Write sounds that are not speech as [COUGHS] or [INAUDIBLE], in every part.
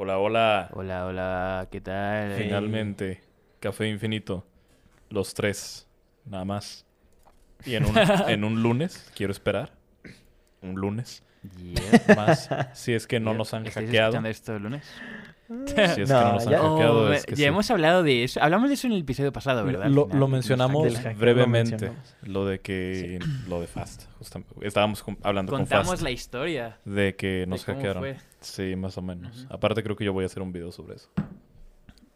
Hola, hola. Hola, hola, ¿qué tal? Finalmente, Café Infinito. Los tres, nada más. Y en un, [LAUGHS] en un lunes, quiero esperar. Un lunes Yeah. más. Si es que no nos han ¿Estáis hackeado. escuchando esto el lunes? Si es que no No, nos han ya- hackeado, Oh, es que ya sí. hemos hablado de eso. Hablamos de eso en el episodio pasado, ¿verdad? Al Lo, final, lo nos mencionamos Del lo brevemente. mencionamos. Lo de que. Lo de Fast. justamente. Estábamos com- hablando con Contamos Fast. la historia. De que nos de cómo hackearon. fue. Sí, más o menos. Aparte, creo que yo voy a hacer un video sobre eso.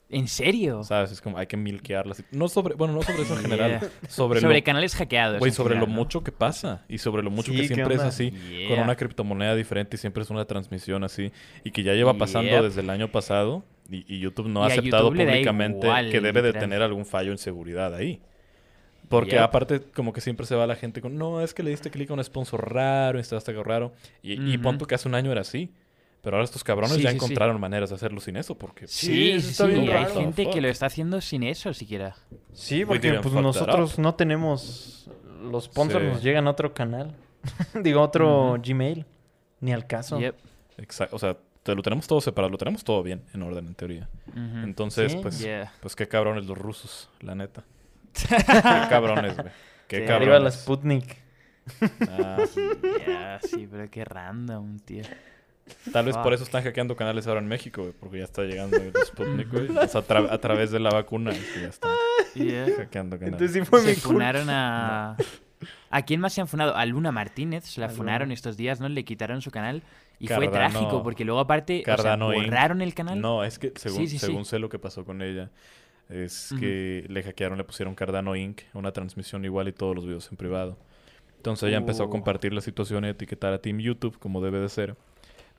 ¿En serio? ¿Sabes? Es como hay que milquearlas. No sobre. Bueno, no sobre eso en general. Yeah. Sobre, Sobre lo. canales hackeados. Güey, sobre lo mucho que pasa. Y sobre lo mucho Sí, que ¿qué siempre es así. Con una criptomoneda diferente y siempre es una transmisión así. Y que ya lleva pasando Yep. desde el año pasado. Y, y YouTube no ha Y aceptado públicamente igual, que debe de tener algún fallo en seguridad ahí. Porque Yep. aparte, como que siempre se va la gente con, no, es que le diste clic a un sponsor raro, instalaste algo raro. Y, y Ujú. pon tú que hace un año era así. Pero ahora estos cabrones Sí, ya sí, sí. encontraron maneras de hacerlo sin eso. Porque Sí, eso sí, está sí. bien y hay raro. gente que lo está haciendo sin eso siquiera. Sí, porque pues nosotros no tenemos... Los sponsors Sí. nos llegan a otro canal. [LAUGHS] Digo, otro. Gmail. Ni al caso. Yep. Exacto. O sea, te lo tenemos todo separado, lo tenemos todo bien en orden, en teoría. Entonces, Sí. pues, Yeah. pues qué cabrones los rusos, la neta. [LAUGHS] Qué cabrones, güey. Qué Sí. cabrones. Arriba la Sputnik. Ah, [LAUGHS] Yeah, sí, pero qué random, tío. Tal vez por eso están hackeando canales ahora en México, güey, porque ya está llegando el Sputnik, güey. O sea, a, tra- a través de la vacuna, es que ya están Yeah. hackeando canales. Entonces sí fue se mi funaron a... ¿A quién más se han funado? A Luna Martínez, se la funaron estos días, ¿no? Le quitaron su canal y fue trágico porque luego aparte o sea, Cardano Inc. borraron el canal. No, es que según, Sí, sí, sí. según sé lo que pasó con ella, es que le hackearon, le pusieron Cardano Inc., una transmisión igual y todos los videos en privado. Entonces ella empezó a Uh. compartir la situación y etiquetar a Team YouTube como debe de ser.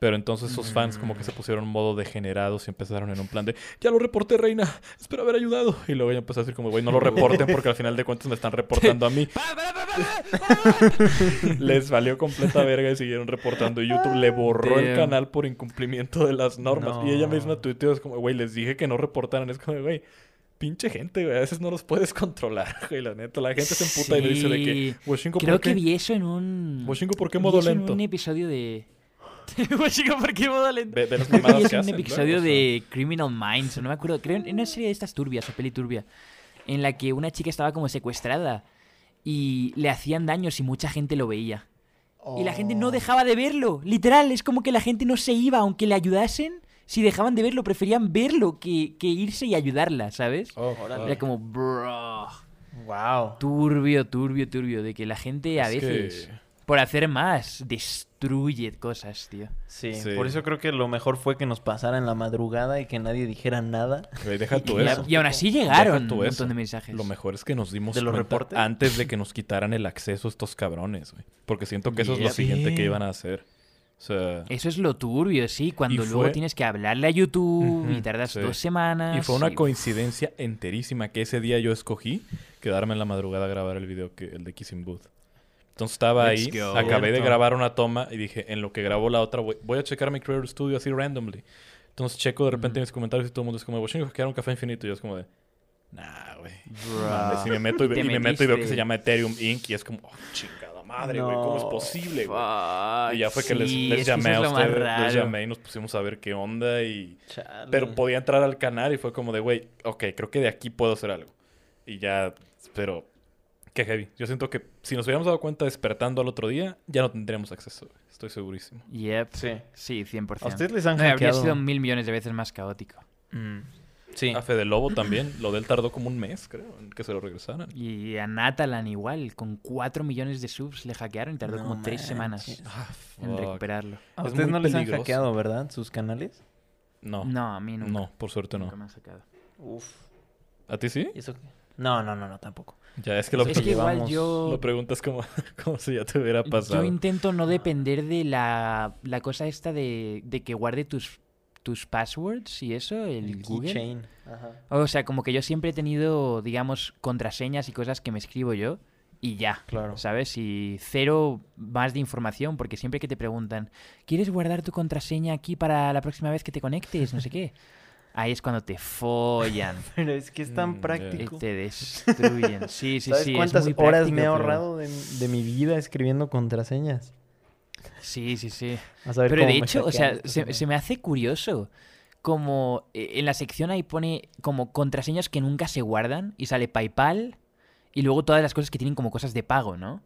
Pero entonces sus fans como que se pusieron en modo degenerados y empezaron en un plan de, ya lo reporté, reina, espero haber ayudado. Y luego ella empezó a decir como, güey, no lo reporten porque al final de cuentas me están reportando a mí. [LAUGHS] [LAUGHS] Les valió completa verga y siguieron reportando. Y YouTube le borró el canal por incumplimiento de las normas. Y ella No. misma tuiteó, es como, güey, les dije que no reportaran. Es como, güey, pinche gente, güey, a veces no los puedes controlar, [LAUGHS] güey, la neta. La gente se emputa y me dice de que, Creo ¿por que vi eso en un... Washingo, ¿por qué vi modo eso lento? en un episodio de... [LAUGHS] Washingo, ¿por qué modo lento? Ve, ve mamadas que eso en un hacen, episodio luego, o sea. de Criminal Minds, no me acuerdo, creo en una serie de estas turbias o peli turbia, en la que una chica estaba como secuestrada y le hacían daños y mucha gente lo veía. Y la gente no Oh. dejaba de verlo. Literal, es como que la gente no se iba, aunque le ayudasen. Si dejaban de verlo, preferían verlo que, que irse y ayudarla, ¿sabes? Oh. Era como, bro, Wow. turbio, turbio, turbio. De que la gente a Es que- veces, por hacer más, destruye cosas, tío. Sí, Sí. por eso creo que lo mejor fue que nos pasara en la madrugada y que nadie dijera nada. Deja tú y, eso. y aún así llegaron un montón eso. de mensajes. Lo mejor es que nos dimos ¿De los cuenta reportes? antes de que nos quitaran el acceso a estos cabrones, güey. Porque siento que eso es lo siguiente que iban a hacer. O sea, Eso es lo turbio, sí. Cuando luego fue- tienes que hablarle a YouTube y tardas sí. dos semanas. y fue una y- coincidencia enterísima que ese día yo escogí quedarme en la madrugada a grabar el video, que, el de Kissing Booth. Entonces estaba Let's ahí, go. acabé de grabar una toma y dije, en lo que grabo la otra, voy, voy a checar mi Creator Studio así randomly. Entonces checo de repente Ujú. mis comentarios y todo el mundo es como, Washington hackearon un café infinito. Y yo es como de, nah, güey. Y me meto y, [LAUGHS] y me meto y veo que se llama Ethereum Inc. Y es como, oh, chingada madre, güey, ¿cómo es No, posible, güey? Y ya fue que les, sí, les llamé a ustedes, les llamé y nos pusimos a ver qué onda y... Chale. Pero podía entrar al canal y fue como de, güey, ok, creo que de aquí puedo hacer algo. Y ya, pero, qué heavy. Yo siento que si nos hubiéramos dado cuenta despertando al otro día, ya no tendríamos acceso. Estoy segurísimo. Yep. Sí. Sí, 100%. ¿A ustedes les han No, habría sido mil millones de veces más caótico. Mm, Sí. A Fede Lobo también, lo de él tardó como un mes, creo, en que se lo regresaran. Y a Natalan igual, con 4 millones de subs le hackearon y tardó No como 3 manches. semanas Ah, en recuperarlo. A Es ustedes no les han hackeado, ¿verdad? Sus canales. No, No, a mí nunca. no, por suerte no. Nunca me han sacado. Uf. ¿A ti sí? ¿Y eso qué? No, no, no, no, tampoco. Ya, es que lo, Es que igual llevamos- yo... lo preguntas como, [LAUGHS] como si ya te hubiera pasado. Yo intento no depender de la, la cosa esta de, de que guarde tus, tus passwords y eso, el, Google. keychain. Ajá. O sea, como que yo siempre he tenido, digamos, contraseñas y cosas que me escribo yo y ya. Claro. ¿Sabes? Y cero más de información, porque siempre que te preguntan, ¿quieres guardar tu contraseña aquí para la próxima vez que te conectes? No sé qué. [LAUGHS] Ahí es cuando te follan [LAUGHS] Pero es que es tan Mm, ya. y práctico. te destruyen. [LAUGHS] Sí, sí, ¿Sabes sí. es cuántas muy horas práctico, me he pero- ahorrado de, de mi vida escribiendo contraseñas? Sí, sí, sí. A saber Pero cómo de hecho, o sea, se me hace curioso como eh, en la sección ahí pone como contraseñas que nunca se guardan y sale PayPal y luego todas las cosas que tienen como cosas de pago, ¿no?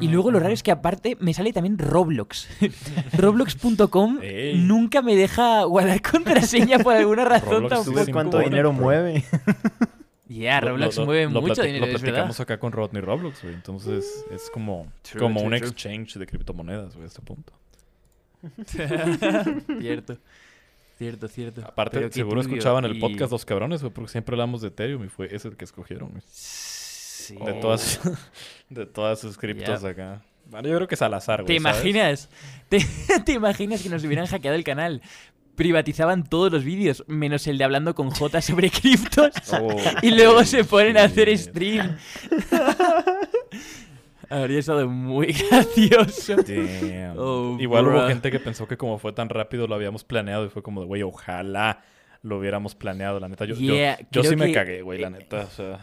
Y luego lo raro es que aparte me sale también Roblox. [LAUGHS] Roblox.com Ey. nunca me deja guardar [LAUGHS] contraseña por alguna razón Roblox ¿Tú tampoco. cuánto dinero mueve? [LAUGHS] Ya, Lo- Roblox lo- mueve lo mucho dinero, Lo es platicamos acá con Rodney Roblox, güey. Entonces es como, True, como true, un true. exchange de criptomonedas, güey, a este punto. cierto. Cierto, cierto. Aparte, Pero seguro escuchaban el podcast los cabrones, güey, porque siempre hablamos de Ethereum y fue ese el que escogieron, güey. Sí. De todas, [LAUGHS] de todas sus criptos acá. Bueno, yo creo que es al azar, ¿Te güey. ¿sabes? imaginas? [LAUGHS] ¿Te, te imaginas que nos hubieran hackeado el canal? Privatizaban todos los vídeos, menos el de hablando con J [LAUGHS] sobre criptos. Oh, y luego se ponen a hacer stream. Habría estado muy gracioso. Damn. Oh, Igual hubo gente que pensó que como fue tan rápido lo habíamos planeado y fue como de, güey, ojalá lo hubiéramos planeado, la neta. Yo, yo- Yeah, yo, creo sí me cagué, güey, la neta. O sea,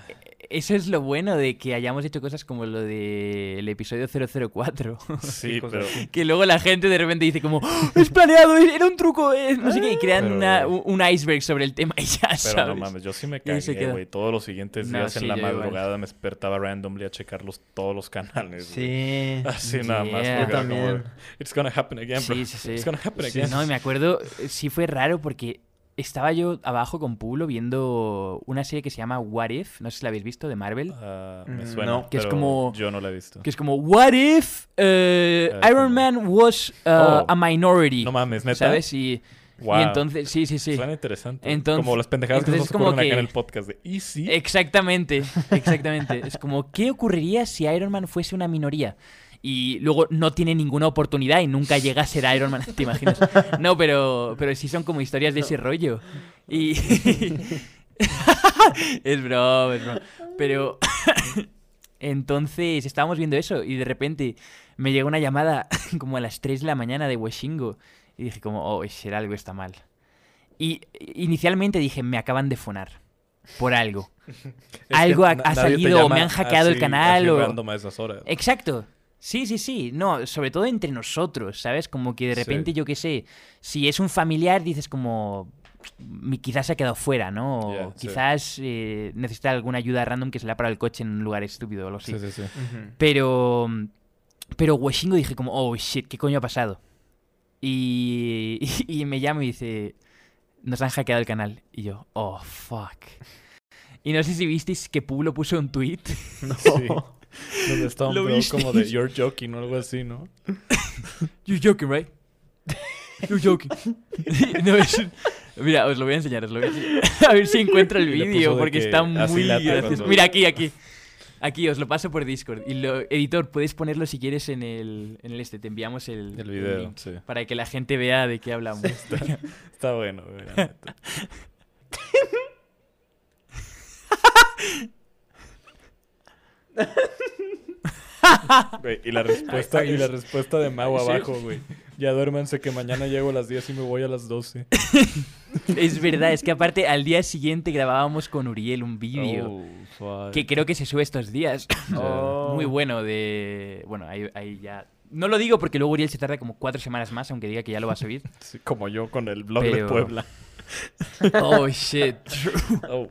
Eso es lo bueno de que hayamos hecho cosas como lo del episodio 004. sí, pero... que luego la gente de repente dice como, "¡Oh, es planeado, era un truco, eh", no sé qué, y crean Pero- una- un iceberg sobre el tema y ya Pero sabes. no mames, yo sí me cagué, güey. Todos los siguientes No, días sí, en la igual. madrugada me despertaba randomly a checar los, todos los canales. güey. Sí. Así nada más. Yo como, también. It's gonna happen again, bro. Sí, sí, sí. It's gonna happen Sí, again. no, y me acuerdo, eh, sí fue raro porque estaba yo abajo con Pulo viendo una serie que se llama What If, no sé si la habéis visto, de Marvel. Ah, me Mm, suena, no. Que es como- Yo no la he visto. Que es como, What if eh, Ah, Iron Man was uh, Oh. a minority? No mames, neta. ¿Sabes? Y, Wow. y entonces, sí, sí, sí. Suena interesante. Entonces- como las pendejadas que nos ocurren acá en el podcast de Easy. Exactamente, exactamente. es como, ¿qué ocurriría si Iron Man fuese una minoría? Y luego no tiene ninguna oportunidad y nunca llega a ser Iron Man, [LAUGHS] ¿te imaginas? No, pero, pero sí son como historias de ese rollo. Y... [LAUGHS] es broma, es broma. Pero... [LAUGHS] Entonces estábamos viendo eso y de repente me llegó una llamada como a las 3 de la mañana de Washingo y dije como, oh, será algo está mal. Y inicialmente dije, me acaban de fonar por algo. Es algo ha- salido o me han hackeado el canal o- esas horas. Exacto. Sí, sí, sí. No, sobre todo entre nosotros, ¿sabes? Como que de Sí. repente, yo qué sé, si es un familiar, dices como, "Mi- quizás se ha quedado fuera, ¿no? O Ya, sí. quizás eh, necesita alguna ayuda random que se le ha parado el coche en un lugar estúpido o algo así. Sí, sí, sí. Pero, pero Washingo dije como, oh, shit, ¿qué coño ha pasado? Y, [LAUGHS] y, me llama y dice, nos han hackeado el canal. Y yo, oh, fuck. Y no sé si visteis que Pulo puso un tweet. No. [LAUGHS] Sí. [LAUGHS] Donde está un ¿Lo pedo como de? You're joking o algo así, ¿no? [LAUGHS] You're joking, right? [LAUGHS] You're joking. [LAUGHS] no, es un- Mira, os lo voy a enseñar, os lo voy a enseñar. A ver si encuentro el vídeo, de porque que está muy gracioso. Mira, aquí, aquí. Aquí, os lo paso por Discord. Y lo, editor, puedes ponerlo si quieres en el, en el este. Te enviamos el, El video, link sí. Para que la gente vea de qué hablamos. Está bueno, [LAUGHS] güey. y la respuesta, y la respuesta de Mau abajo, güey. Ya duérmanse que mañana llego a las 10 y me voy a las 12. [LAUGHS] es verdad, es que aparte al día siguiente grabábamos con Uriel un vídeo. Oh. Que creo que se sube estos días. Oh. [LAUGHS] Muy bueno de... Bueno, ahí, ahí ya... No lo digo porque luego Uriel se tarda como cuatro semanas más, aunque diga que ya lo va a subir. Sí, como yo con el blog de Puebla. Oh, shit. Oh.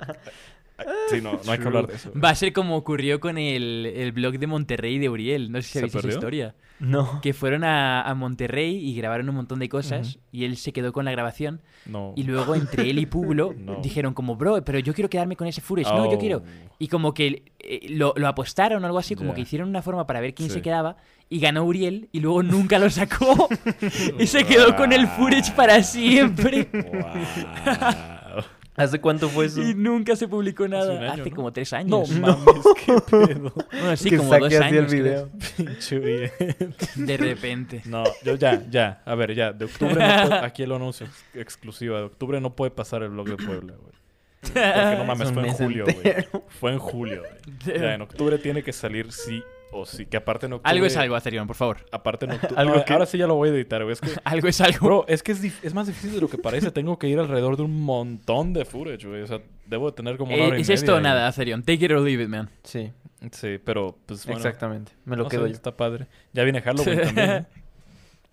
Sí, no, no hay que hablar de eso. Va a ser como ocurrió con el, el blog de Monterrey de Uriel. No sé si ¿Se sabéis esa perdió? historia. No. Que fueron a, a Monterrey y grabaron un montón de cosas y él se quedó con la grabación No. y luego entre él y [LAUGHS] Pulo No. dijeron como, bro, pero yo quiero quedarme con ese footage. No, yo Oh. quiero. Y como que eh, lo, lo apostaron o algo así, como que hicieron una forma para ver quién Sí. se quedaba y ganó Uriel y luego nunca lo sacó [LAUGHS] y se quedó con el footage para siempre. ¿Hace cuánto fue eso? Y nunca se publicó nada. un año, Hace ¿no? como tres No años. mames, [LAUGHS] qué pedo. Bueno, sí, que como saque dos así años. el video. [LAUGHS] De repente. No, yo ya, ya. A ver, ya. De octubre no puede- Aquí el anuncio ex- exclusiva. De octubre no puede pasar el blog de Puebla, güey. Porque no [LAUGHS] mames, Es un fue en julio, güey. Fue en julio, güey. Ya, en octubre tiene que salir sí o sí. Que aparte octubre... Algo es algo, Acerion, por favor. Aparte octubre... [LAUGHS] Algo no, que- Ahora sí ya lo voy a editar, güey. Es que... [LAUGHS] Algo es algo. Bro, es que es, dif- es más difícil de lo que parece. Tengo que ir alrededor de un montón de footage, güey. O sea, debo de tener como una Eh, hora y es esto o nada, Acerion. Take it or leave it, man. Sí. Sí, pero pues bueno. exactamente. Me lo no quedo sé, yo. Está padre. Ya viene Halloween [LAUGHS] también, ¿eh?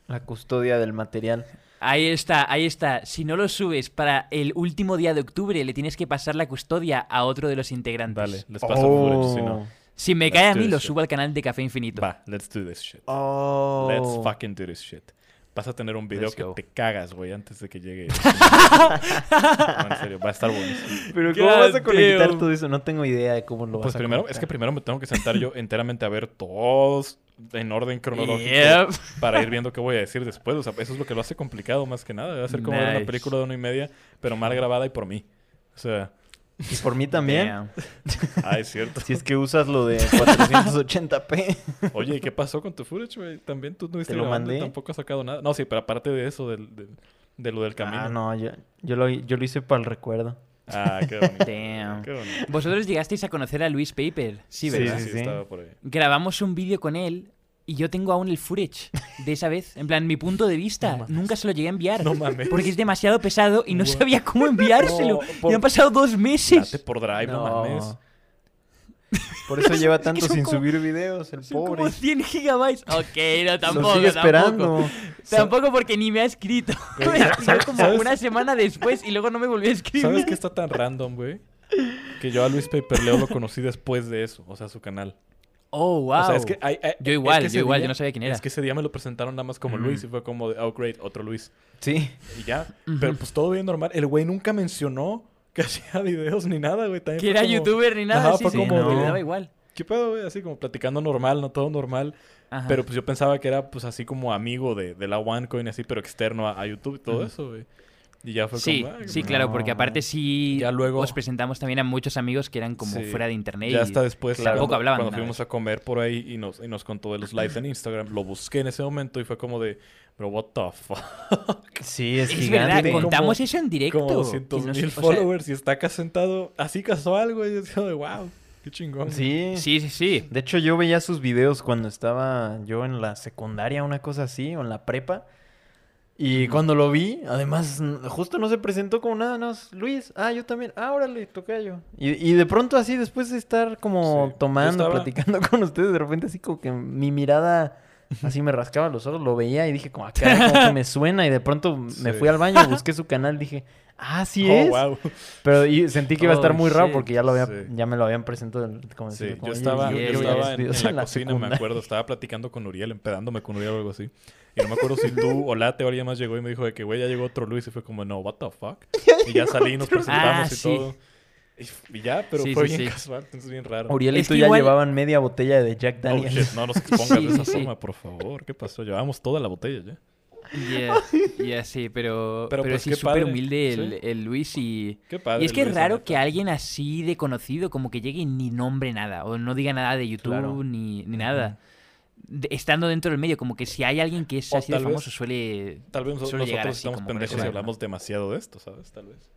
La custodia del material. Ahí está, ahí está. Si no lo subes para el último día de octubre, le tienes que pasar la custodia a otro de los integrantes. Dale, les paso el footage, si no. Si me Let's cae a mí, lo shit. subo al canal de Café Infinito. Va, let's do this shit. Oh. Let's fucking do this shit. Vas a tener un video Let's que go. te cagas, güey, antes de que llegue. [LAUGHS] no, en serio, va a estar buenísimo. Pero ¿cómo God vas a conectar damn. todo eso? No tengo idea de cómo lo Pues vas a primero, es conectar. que primero me tengo que sentar yo [LAUGHS] enteramente a ver todos en orden cronológico Yep. para ir viendo qué voy a decir después. O sea, eso es lo que lo hace complicado más que nada. Va a ser como ver una Nice. película de una y media, pero mal grabada y por mí. O sea, Y por mí también. Damn. [LAUGHS] ah, es cierto. Si es que usas lo de 480p. [LAUGHS] Oye, ¿y qué pasó con tu footage, güey? También tú no viste Te lo mandé. tampoco has sacado nada. No, sí, pero aparte de eso, del, del- de lo del camino. Ah, no, yo, yo, lo, yo lo hice para el recuerdo. Ah, qué bonito. [LAUGHS] Damn. Qué bonito. Vosotros llegasteis a conocer a Luis Paper. Sí, Sí, ¿verdad? Sí, sí, sí. estaba por ahí. Grabamos un vídeo con él y yo tengo aún el footage de esa vez. En plan, mi punto de vista. No. Nunca se lo llegué a enviar. No mames. Porque es demasiado pesado y no sabía cómo enviárselo. No, por- Y han pasado dos Date meses. por drive, no, mames. Por eso lleva [LAUGHS] tanto sin como- subir videos, el Son pobre. como 100 gigabytes. [LAUGHS] Ok, no, Lo tampoco. sigue esperando. Tampoco. [LAUGHS] Tampoco porque ni me ha escrito. Güey, Me escribió ¿sabes- como sabes? una semana después y luego no me volvió a escribir. ¿Sabes qué está tan random, güey? Que yo a Luis Paperleo lo conocí después de eso, o sea, su canal. Oh, wow. O sea, es que hay- hay- Yo es igual, que yo igual, día- yo no sabía quién era. Es que ese día me lo presentaron nada más como. Luis y fue como de, oh, great, otro Luis. Sí. Y ya. Pero pues todo bien normal. El güey nunca mencionó que [LAUGHS] hacía videos ni nada, güey. También que era como, youtuber ni nada. Ajá, sí, fue sí, como no, le daba igual. ¿Qué pedo, güey? Así como platicando normal, no todo normal. Ajá. Pero pues yo pensaba que era pues así como amigo de, de la OneCoin así, pero externo a, a YouTube y todo eso, güey. Y ya fue Sí, como... ah, sí, claro, no. porque aparte sí Ya luego- os presentamos también a muchos amigos que eran como Sí. fuera de internet. Ya y- hasta después, Claro. cuando, Tampoco hablaban cuando fuimos a comer por ahí y nos, y nos contó de los lives en Instagram, lo busqué en ese momento y fue como de, bro, what the fuck? Sí, es, Es gigante. verdad, Como- contamos eso en directo. Como 200 que nos- mil o sea, followers y está acá sentado así casual, güey. Y es como de, wow, qué chingón. Sí. Sí, sí, sí. De hecho, yo veía sus videos cuando estaba yo en la secundaria, una cosa así, o en la prepa. Y cuando lo vi, además, justo no se presentó como nada, no, Luis, ah, yo también, ah, órale, toca yo. Y, y de pronto así, después de estar como Sí. Tomando, estaba- platicando [LAUGHS] con ustedes, de repente así como que mi mirada así me rascaba los ojos, lo veía y dije como, acá como que me [LAUGHS] suena y de pronto me fui al baño, busqué [LAUGHS] su canal, dije, ah, sí Oh, es. wow. Pero y sentí que iba a estar Oh, muy raro porque ya lo había, Sí. ya me lo habían presentado como Sí, decir, como, yo "Oye, estaba, yo- estaba en, en la en la cocina, me acuerdo, estaba platicando con Uriel, empedándome con Uriel o algo así. Y no me acuerdo si tú o Late o alguien más llegó y me dijo de que, güey, ya llegó otro Luis. Y fue como, no, what the fuck. Y ya salí y nos presentamos Ah, y sí. todo. Y, ya, pero Sí, fue sí, bien sí. casual, entonces bien raro. Uriel y Es tú ya igual- llevaban media botella de Jack Oh, Daniels. shit, no nos [LAUGHS] expongas Sí, de esa forma, por favor. ¿Qué pasó? Llevábamos toda la botella ya. Ya, [LAUGHS] ya, sí, pero, Pero, pero, pues, sí, súper humilde el, sí. el Luis y... Qué padre. y es que es Luis, raro que alguien así de conocido como que llegue y ni nombre nada, o no diga nada de YouTube Claro. ni, ni nada. Estando dentro del medio, como que si hay alguien que es O así de tal vez- famoso suele... Tal vez nosotros, suele llegar nosotros así estamos pendejos y hablamos demasiado de esto, ¿sabes? Tal vez.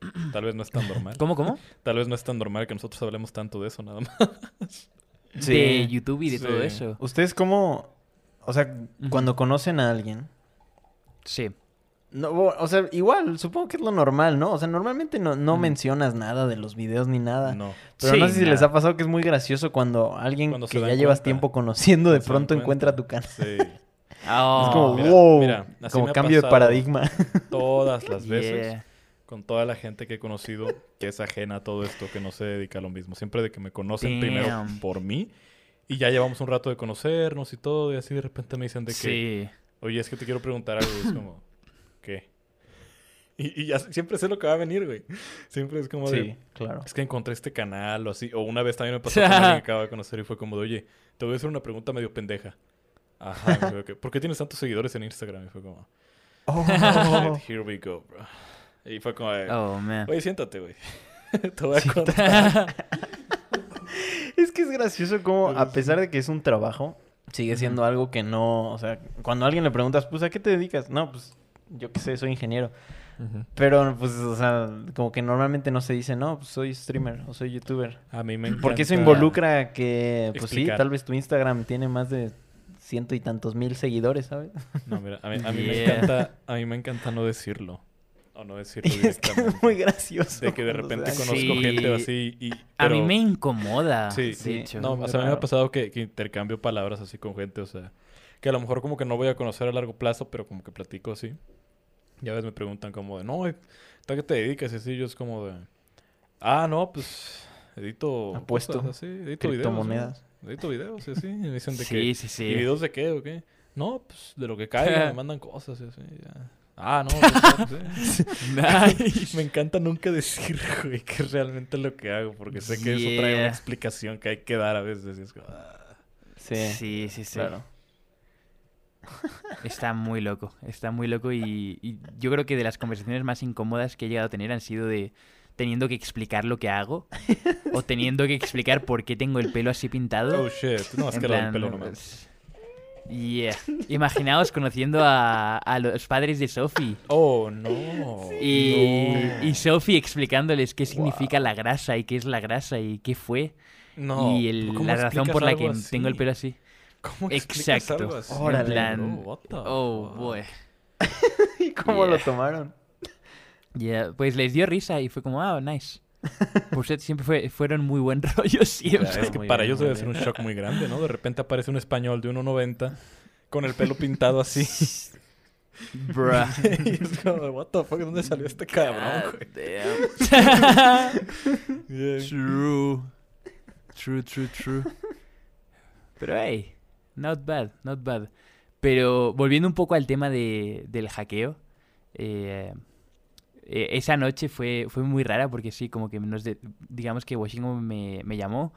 [CLEARS THROAT] Tal vez no es tan normal. ¿Cómo, cómo? [LAUGHS] Tal vez no es tan normal que nosotros hablemos tanto de eso nada más. De YouTube y de todo Sí. eso. ¿Ustedes cómo, o sea, cuando conocen a alguien, Sí. No, o sea, igual, supongo que es lo normal, ¿no? O sea, normalmente no, no Mm. mencionas nada de los videos ni nada. No. Pero Sí, no sé si les ha pasado que es muy gracioso cuando alguien Cuando que ya llevas tiempo conociendo de pronto encuentra tu canal. Sí. Oh, [LAUGHS] es como, mira, wow, mira, así como me cambio de paradigma. [LAUGHS] Todas las veces. yeah. Con toda la gente que he conocido que es ajena a todo esto, que no se dedica a lo mismo. Siempre de que me conocen primero por mí. Y ya llevamos un rato de conocernos y todo. Y así de repente me dicen de que... Sí. Oye, es que te quiero preguntar algo. Es como... ¿Qué? [LAUGHS] Y, y ya siempre sé lo que va a venir, güey. Siempre es como de... Sí, claro. Es que encontré este canal o así. O una vez también me [LAUGHS] pasó con alguien que acabo de conocer y fue como de, oye, te voy a hacer una pregunta medio pendeja. Ajá. ¿Por qué tienes tantos seguidores en Instagram? Y fue como, Oh. [LAUGHS] here we go, bro. Y fue como, de, Oh, man. oye, siéntate, güey. te voy a contar. Es que es gracioso como, a pesar de que es un trabajo, sigue siendo algo que no, o sea, cuando a alguien le preguntas, pues, ¿a qué te dedicas? No, pues, yo qué sé, soy ingeniero. Pero, pues, o sea, como que normalmente no se dice, no, pues soy streamer o soy youtuber. A mí me encanta. Porque eso involucra que, pues sí, tal vez tu Instagram tiene más de ciento y tantos mil seguidores, ¿sabes? [LAUGHS] No, mira, a mí, a mí me encanta, a mí me encanta no decirlo. O no decirlo Y [LAUGHS] es que es directamente. muy gracioso. De que de repente conozco. Sí. gente así y... A mí me incomoda. Sí, sí. No, o sea, a mí me ha pasado que, que intercambio palabras así con gente, o sea, que a lo mejor como que no voy a conocer a largo plazo, pero como que platico así. Ya ves, me preguntan como de, no, ¿a qué te dedicas? Y así yo es como de, ah, no, pues edito Apuesto. cosas así, edito videos. Edito videos y así. Y me dicen de que, Sí, sí, sí. ¿y videos de qué o qué? No, pues de lo que caiga, [LAUGHS] me mandan cosas y así, ya. Ah, no, pues, sí. [LAUGHS] Nice. [LAUGHS] Me encanta nunca decir, güey, que es realmente lo que hago, porque sé que eso trae una explicación que hay que dar a veces. Y es como, ah. Sí, Sí, sí, sí. claro. Está muy loco, está muy loco y, y yo creo que de las conversaciones más incómodas que he llegado a tener han sido de teniendo que explicar lo que hago o [LAUGHS] teniendo que explicar por qué tengo el pelo así pintado. Oh shit, no, es En que plan, pelo no me pues, Yeah. Imaginaos conociendo a, a los padres de Sophie Oh, no. y, No. y Sophie explicándoles qué significa la grasa y qué es la grasa y qué fue No, y el- ¿cómo la razón por la que así? tengo el pelo así. ¿Cómo Exacto. algo así, Órale. Plan, bro? What the oh fuck? boy. [LAUGHS] ¿Y cómo lo Yeah. tomaron? Ya, pues les dio risa y fue como, ah, nice. Por siempre fue, fueron muy buen [LAUGHS] rollo siempre. Ya, es que para bien, ellos debe ser un bien. shock muy grande, ¿no? De repente aparece un español de 1.90 con el [LAUGHS] pelo pintado así. Bruh. y es como, what the fuck, ¿dónde salió este cabrón, God güey? damn. Yeah. True. True, true, true. Pero hey, not bad, not bad. Pero volviendo un poco al tema de, del hackeo, eh, eh, esa noche fue, fue muy rara porque sí, como que nos de- digamos que Washington me, me llamó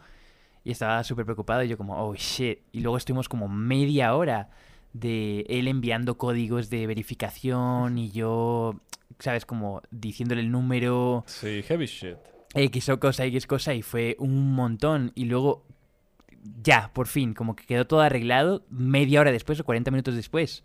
y estaba súper preocupado y yo como, oh shit. Y luego estuvimos como media hora de él enviando códigos de verificación y yo, ¿sabes? Como diciéndole el número, Sí, heavy shit. X o cosa, X cosa, y fue un montón. Y luego, ya, por fin, como que quedó todo arreglado media hora después o 40 minutos después.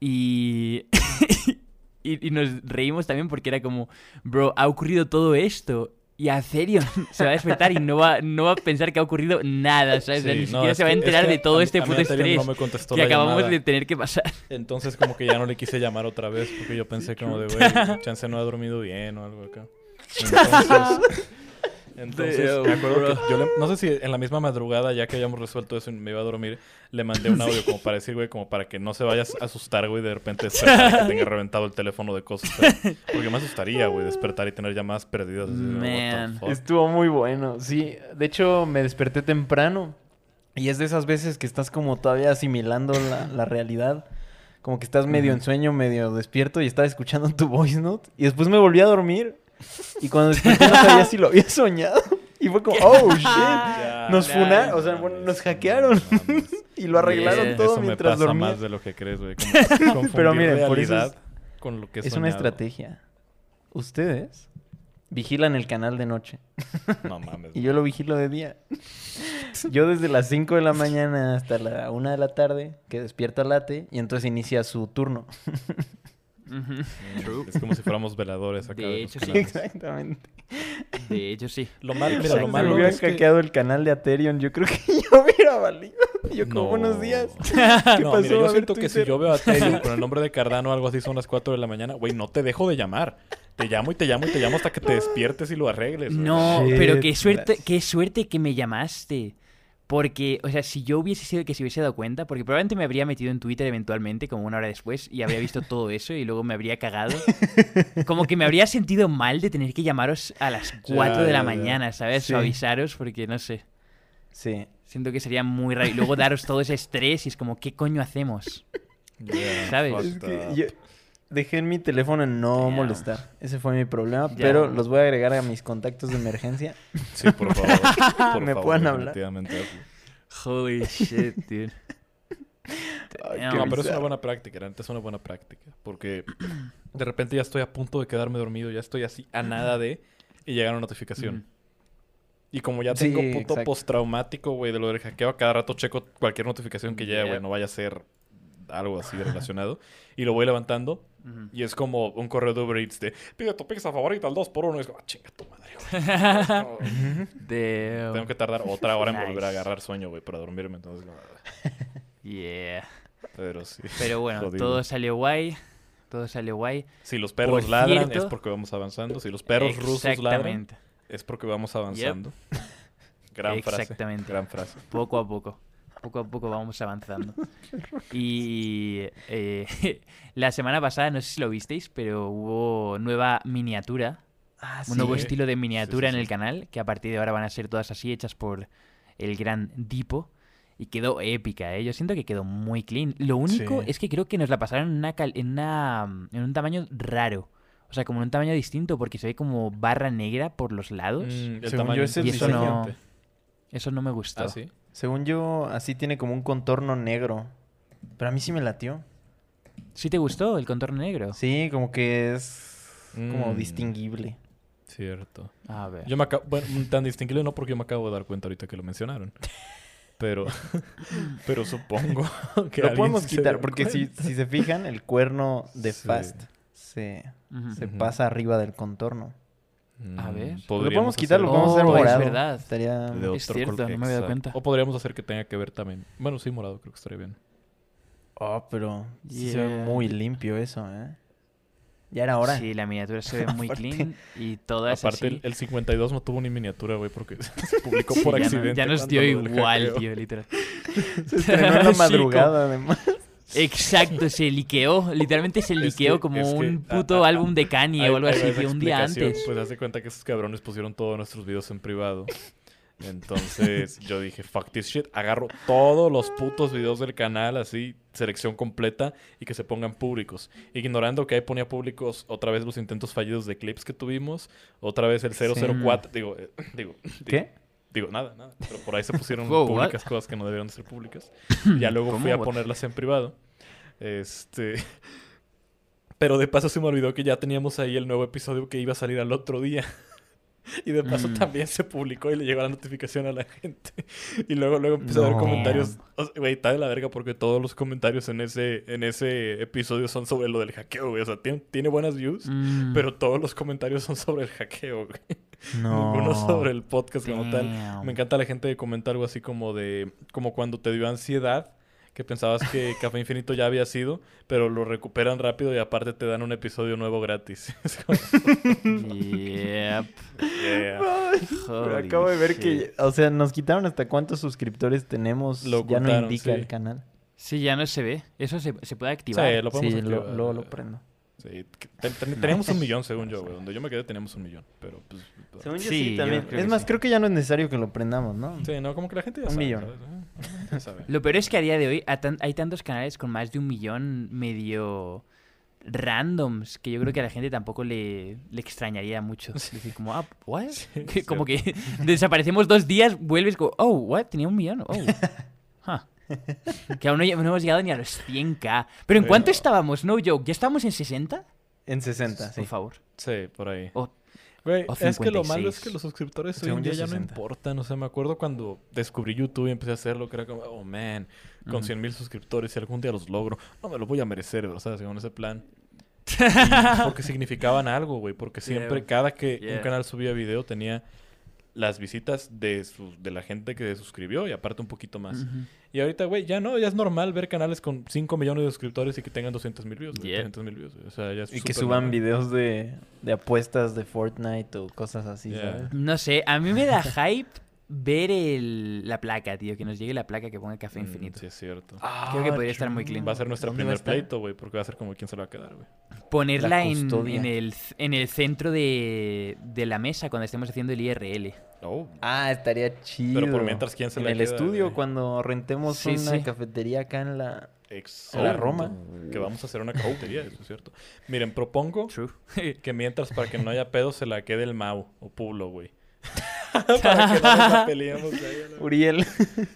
Y, [LAUGHS] y, y nos reímos también porque era como, bro, ha ocurrido todo esto. Y a serio, [LAUGHS] se va a despertar y no va, no va a pensar que ha ocurrido nada, ¿sabes? O sea, Sí, ni no, siquiera se va a enterar que de todo a- este a puto estrés no que acabamos llamada. de tener que pasar. Entonces como que ya no le quise llamar otra vez porque yo pensé como de, [LAUGHS] güey, chance no ha dormido bien o algo acá. Entonces, entonces Damn, me acuerdo bro. que yo le- no sé si en la misma madrugada, ya que hayamos resuelto eso y me iba a dormir, le mandé un audio como para decir, güey, como para que no se vaya a asustar, güey, de repente despertar que tenga reventado el teléfono de cosas. ¿sabes? Porque me asustaría, güey, despertar y tener llamadas perdidas. así Man. Estuvo muy bueno, sí. De hecho, me desperté temprano. Y es de esas veces que estás como todavía asimilando la, la realidad. Como que estás medio en sueño, medio despierto y estaba escuchando tu voice note. Y después me volví a dormir. Y cuando desperté no sabía si lo había soñado. Y fue como, [LAUGHS] oh, shit. Ya, Nos ya, funaron, o sea, bueno, nos hackearon. [LAUGHS] Y lo arreglaron Yeah. todo Eso me mientras pasa dormía. más de lo que crees, güey. [LAUGHS] Pero miren, por eso es- realidad con lo que he Es una estrategia. Ustedes vigilan el canal de noche. No mames. Y yo lo vigilo de día. Yo desde las 5 de la mañana hasta la 1 de la tarde, que despierta late, y entonces inicia su turno. True. Es como si fuéramos veladores acá. De hecho, sí. Exactamente. De hecho, sí. Lo malo, mira, Exacto. lo Si malo hubieran es que... hackeado el canal de Aterion, yo creo que [LAUGHS] yo hubiera valido. Yo como No. buenos días. [LAUGHS] no, ¿Qué mira, pasó? yo A siento que si yo veo a Ethereum [LAUGHS] con el nombre de Cardano o algo así, son las 4 de la mañana, güey, no te dejo de llamar. Te llamo y te llamo y te llamo hasta que te despiertes y lo arregles. No, pero qué suerte, qué suerte que me llamaste. Porque, o sea, si yo hubiese sido el que se hubiese dado cuenta, porque probablemente me habría metido en Twitter eventualmente, como una hora después, y habría visto todo eso y luego me habría cagado. [LAUGHS] Como que me habría sentido mal de tener que llamaros a las 4 de la ya, ya. mañana, ¿sabes? Sí. O avisaros, porque no sé. Sí. Siento que sería muy raro. Y luego daros todo ese estrés y es como, ¿qué coño hacemos? [LAUGHS] Yeah, ¿Sabes? Es que yo dejé en mi teléfono en no Damn. molestar. Ese fue mi problema, pero los voy a agregar a mis contactos de emergencia. Sí, por favor. [LAUGHS] por Me favor, pueden hablar. Holy shit, dude. Ay, No, pero es una buena práctica, neta es una buena práctica. Porque de repente ya estoy a punto de quedarme dormido, ya estoy así a nada de y llega una notificación. Y como ya Sí, tengo punto exacto. postraumático, güey, de lo del hackeo, cada rato checo cualquier notificación que llegue, Yeah. güey, no vaya a ser algo así relacionado. y lo voy levantando Y es como un correo de Uber Eats de pide tu pizza favorita al 2x1 y es como, ah, chinga tu madre, güey. [LAUGHS] Tengo que tardar otra hora en volver a agarrar sueño, güey, para dormirme. Entonces, no, [LAUGHS] Yeah. pero sí. Pero bueno, todo salió guay. Todo salió guay. Si los perros Por ladran cierto- es porque vamos avanzando. Si los perros rusos ladran es porque vamos avanzando. Gran frase. Exactamente. Gran frase. Poco a poco. Poco a poco vamos avanzando. [LAUGHS] Y eh, [LAUGHS] la semana pasada, no sé si lo visteis, pero hubo nueva miniatura, Ah, un nuevo estilo de miniatura sí, en el sí. canal, que a partir de ahora van a ser todas así, hechas por el gran Dipo. Y quedó épica, ¿eh? Yo siento que quedó muy clean. Lo único Sí. es que creo que nos la pasaron en, una cal- en, una, en un tamaño raro. O sea, como en un tamaño distinto, porque se ve como barra negra por los lados. Mm, el Según tamaño yo, es Y eso no-. Eso no me gustó. Ah, sí. Según yo, así tiene como un contorno negro. Pero a mí sí me latió. ¿Sí te gustó el contorno negro? Sí, como que es como Mm. distinguible. Cierto. A ver. Yo me acabo... Bueno, tan distinguible no porque yo me acabo de dar cuenta ahorita que lo mencionaron. Pero... [LAUGHS] pero supongo [LAUGHS] que Lo podemos quitar, porque si, si se fijan, el cuerno de Sí. Fast se, se pasa arriba del contorno. A Mm, ver. Lo podemos quitar, lo hacer- podemos hacer Oh, es morado. verdad. Estaría... de Es otro cierto, color. no me había dado Exacto. cuenta. O podríamos hacer que tenga que ver también. Bueno, sí, morado creo que estaría bien. Oh, pero sí se ve Yeah. muy limpio eso, ¿eh? Ya era hora. Sí, la miniatura se ve [LAUGHS] muy Aparte- clean y todas Aparte, así. el, el 52 no tuvo ni miniatura, güey, porque [LAUGHS] se publicó Sí, por ya, no- accidente. ya nos cuando dio lo del igual, hackeo. tío, literal. Se estrenó en la [LAUGHS] Sí, madrugada, además. Exacto, se liqueó. Literalmente se Es liqueó que- como que- un puto ah, álbum de Kanye o algo así, tío, un día antes. Pues haz de cuenta que esos cabrones pusieron todos nuestros videos en privado. Entonces [LAUGHS] yo dije, fuck this shit. Agarro todos los putos videos del canal, así, selección completa, y que se pongan públicos. Ignorando que ahí ponía públicos otra vez los intentos fallidos de clips que tuvimos, otra vez el 004. Digo, eh, digo, digo, ¿Qué? Digo, nada, nada. Pero por ahí se [LAUGHS] pusieron Wow, públicas cosas que no debieron de ser públicas. [LAUGHS] Ya luego fui a What? ponerlas en privado. Este. [LAUGHS] Pero de paso se me olvidó que ya teníamos ahí el nuevo episodio que iba a salir al otro día. Y de paso Mm. también se publicó y le llegó la notificación a la gente. Y luego, luego empecé a ver comentarios. O sea, Güey, está de la verga porque todos los comentarios en ese, en ese episodio son sobre lo del hackeo, güey. O sea, tiene, tiene buenas views, Mm, pero todos los comentarios son sobre el hackeo, güey. [LAUGHS] No. Ninguno sobre el podcast como tal. Me encanta la gente que comenta algo así como de... Como cuando te dio ansiedad, que pensabas que [LAUGHS] Café Infinito ya había sido, pero lo recuperan rápido y aparte te dan un episodio nuevo gratis. [LAUGHS] Yep. yeah. Acabo de ver shit. que, o sea, nos quitaron hasta cuántos suscriptores tenemos. Lo ya no indica sí. el canal. Sí, ya no se ve. Eso se, se puede activar. Sí, lo podemos Sí, activar. lo, luego lo prendo. Sí, ten- teníamos un millón según yo, güey. Donde yo me quedé teníamos un millón, pero pues... Según yo Sí, también. Es más, sí. creo que ya no es necesario que lo prendamos, ¿no? Sí, no, como que la gente ya Un sabe, millón. Eh, gente ya sabe. Lo peor es que a día de hoy hay tantos canales con más de un millón medio randoms que yo creo que a la gente tampoco le, le extrañaría mucho. Decir, como, ah, ¿what? Sí, [LAUGHS] Que como que desaparecemos dos días, vuelves como, oh, ¿what? Tenía un millón. Oh. [LAUGHS] Huh. [LAUGHS] Que aún no, hemos llegado ni a los 100k. Pero ¿en Pero- cuánto estábamos? No joke. ¿Ya estábamos en 60? En 60, sí. Por favor. Sí, por ahí. O- Güey, es que lo malo es 56. que los suscriptores hoy en día ya no 60. importan. O sea, me acuerdo cuando descubrí YouTube y empecé a hacerlo, que era como, oh man, con Ujú. 100 mil suscriptores, si algún día los logro, no me lo voy a merecer, o sea, según ese plan. Y [LAUGHS] porque significaban algo, güey, porque siempre, Yeah. cada que Yeah. un canal subía video tenía las visitas de, su- de la gente que se suscribió y aparte un poquito más. Y ahorita, güey, ya no, ya es normal ver canales con 5 millones de suscriptores y que tengan 200 mil views, Yeah. 300 mil views. O sea, ya es Y que suban normal. videos de, de apuestas de Fortnite o cosas así, Yeah. ¿sabes? No sé, a mí me da [LAUGHS] hype ver el, la placa, tío. Que nos llegue la placa que ponga café Mm, infinito. sí, es cierto. Creo que podría estar muy clean. Va a ser nuestro ¿Dónde va a primer estar? pleito, güey, porque va a ser como quién se lo va a quedar, güey. Ponerla La en, en el, en el centro de, de la mesa cuando estemos haciendo el IRL. Oh, Ah, estaría chido. Pero por mientras, ¿quién se En la el queda, estudio, cuando rentemos Sí, una sí. cafetería acá en la... exacto. La Roma. Que vamos a hacer una cafetería, eso es cierto. Miren, propongo True. que mientras, para que no haya pedo, se la quede el Mau o Pulo, güey. [LAUGHS] para que no nos la peleemos ahí. a la- Uriel.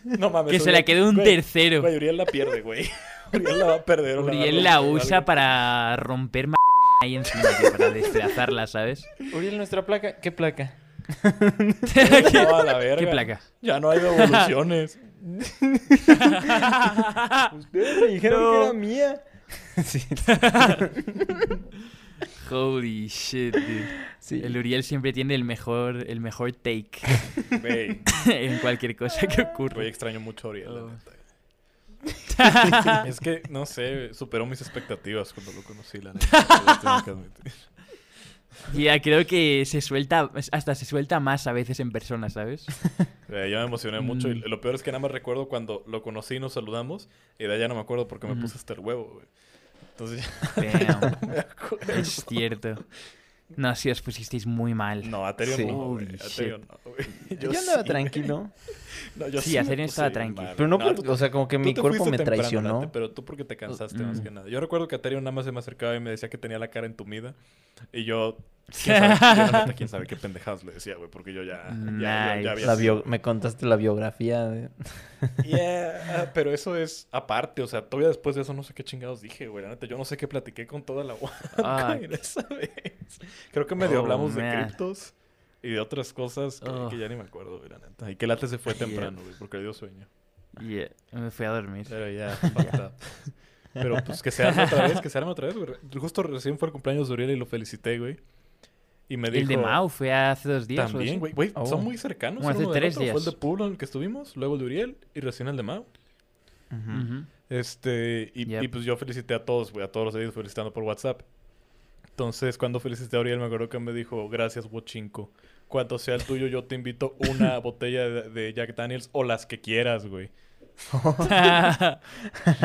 No mames. que se Uriel- la quede un güey, tercero. Güey, Uriel la pierde, güey. [LAUGHS] Uriel la va a perder. Uriel la usa algo. para romper ma- ahí encima, tío, para despedazarla, ¿sabes? Uriel, nuestra placa. ¿Qué placa? [LAUGHS] No, a la verga. ¿Qué placa? Ya no hay devoluciones. Ustedes me dijeron No. que era mía. sí, Holy shit, dude. sí. El Uriel siempre tiene el mejor, el mejor take [LAUGHS] en cualquier cosa que ocurra. extraño mucho a Uriel, la Oh. neta. [LAUGHS] Es que, no sé, superó mis expectativas cuando lo conocí, la neta. Lo tengo que admitir. [LAUGHS] Ya, creo que se suelta, hasta se suelta más a veces en persona, ¿sabes? Eh, yo me emocioné mucho y Mm. lo peor es que nada más recuerdo cuando lo conocí y nos saludamos y de allá no me acuerdo porque me Ujú. puse hasta el huevo, güey. Entonces Damn, ya [LAUGHS] me acuerdo. es cierto. No, si os pusisteis muy mal. No, Aterion Sí. no, güey. Aterion no, güey. [LAUGHS] Yo, andaba sí, tranquilo. No, yo Sí, Aterion puse estaba bien tranqui. mal. Pero no, No, por- tú- o sea, como que mi cuerpo me temprano, traicionó. Nate, pero tú porque te cansaste más Mm. que nada. Yo recuerdo que Aterion nada más se me acercaba y me decía que tenía la cara entumida. Y yo... ¿Quién sabe, [LAUGHS] yo, neta, quién sabe qué pendejadas le decía, güey, porque yo ya, ya, ya- ya había La bio- me contaste la biografía de... [LAUGHS] Yeah, pero eso es aparte, o sea, todavía después de eso no sé qué chingados dije, güey. La neta, yo no sé qué platiqué con toda la [LAUGHS] Ah. Wacom esa vez. Creo que medio Oh, hablamos de man. criptos y de otras cosas que, Oh. que ya ni me acuerdo, güey, la neta. Y que late se fue [LAUGHS] Yeah. temprano, güey, porque le dio sueño. Yeah, me fui a dormir. Pero ya, [LAUGHS] up. Pero pues que se arme otra vez, que se arme otra vez, güey. Justo recién fue el cumpleaños de Uriel y lo felicité, güey. Y me dijo... El de Mau fue hace dos días. También, güey. Güey, Oh. son muy cercanos. El hace tres otro. Fue el días. de Pueblo en el que estuvimos, luego el de Uriel y recién el de Mau. Ujú. Ujú. Este, y, Yep. y, pues yo felicité a todos, güey, a todos los editos felicitando por WhatsApp. Entonces, cuando felicité a Uriel, me acuerdo que me dijo, gracias, Wochinko. Cuando sea el tuyo, yo te invito una [LAUGHS] botella de, de Jack Daniels o las que quieras, güey. [LAUGHS] [LAUGHS] Ya,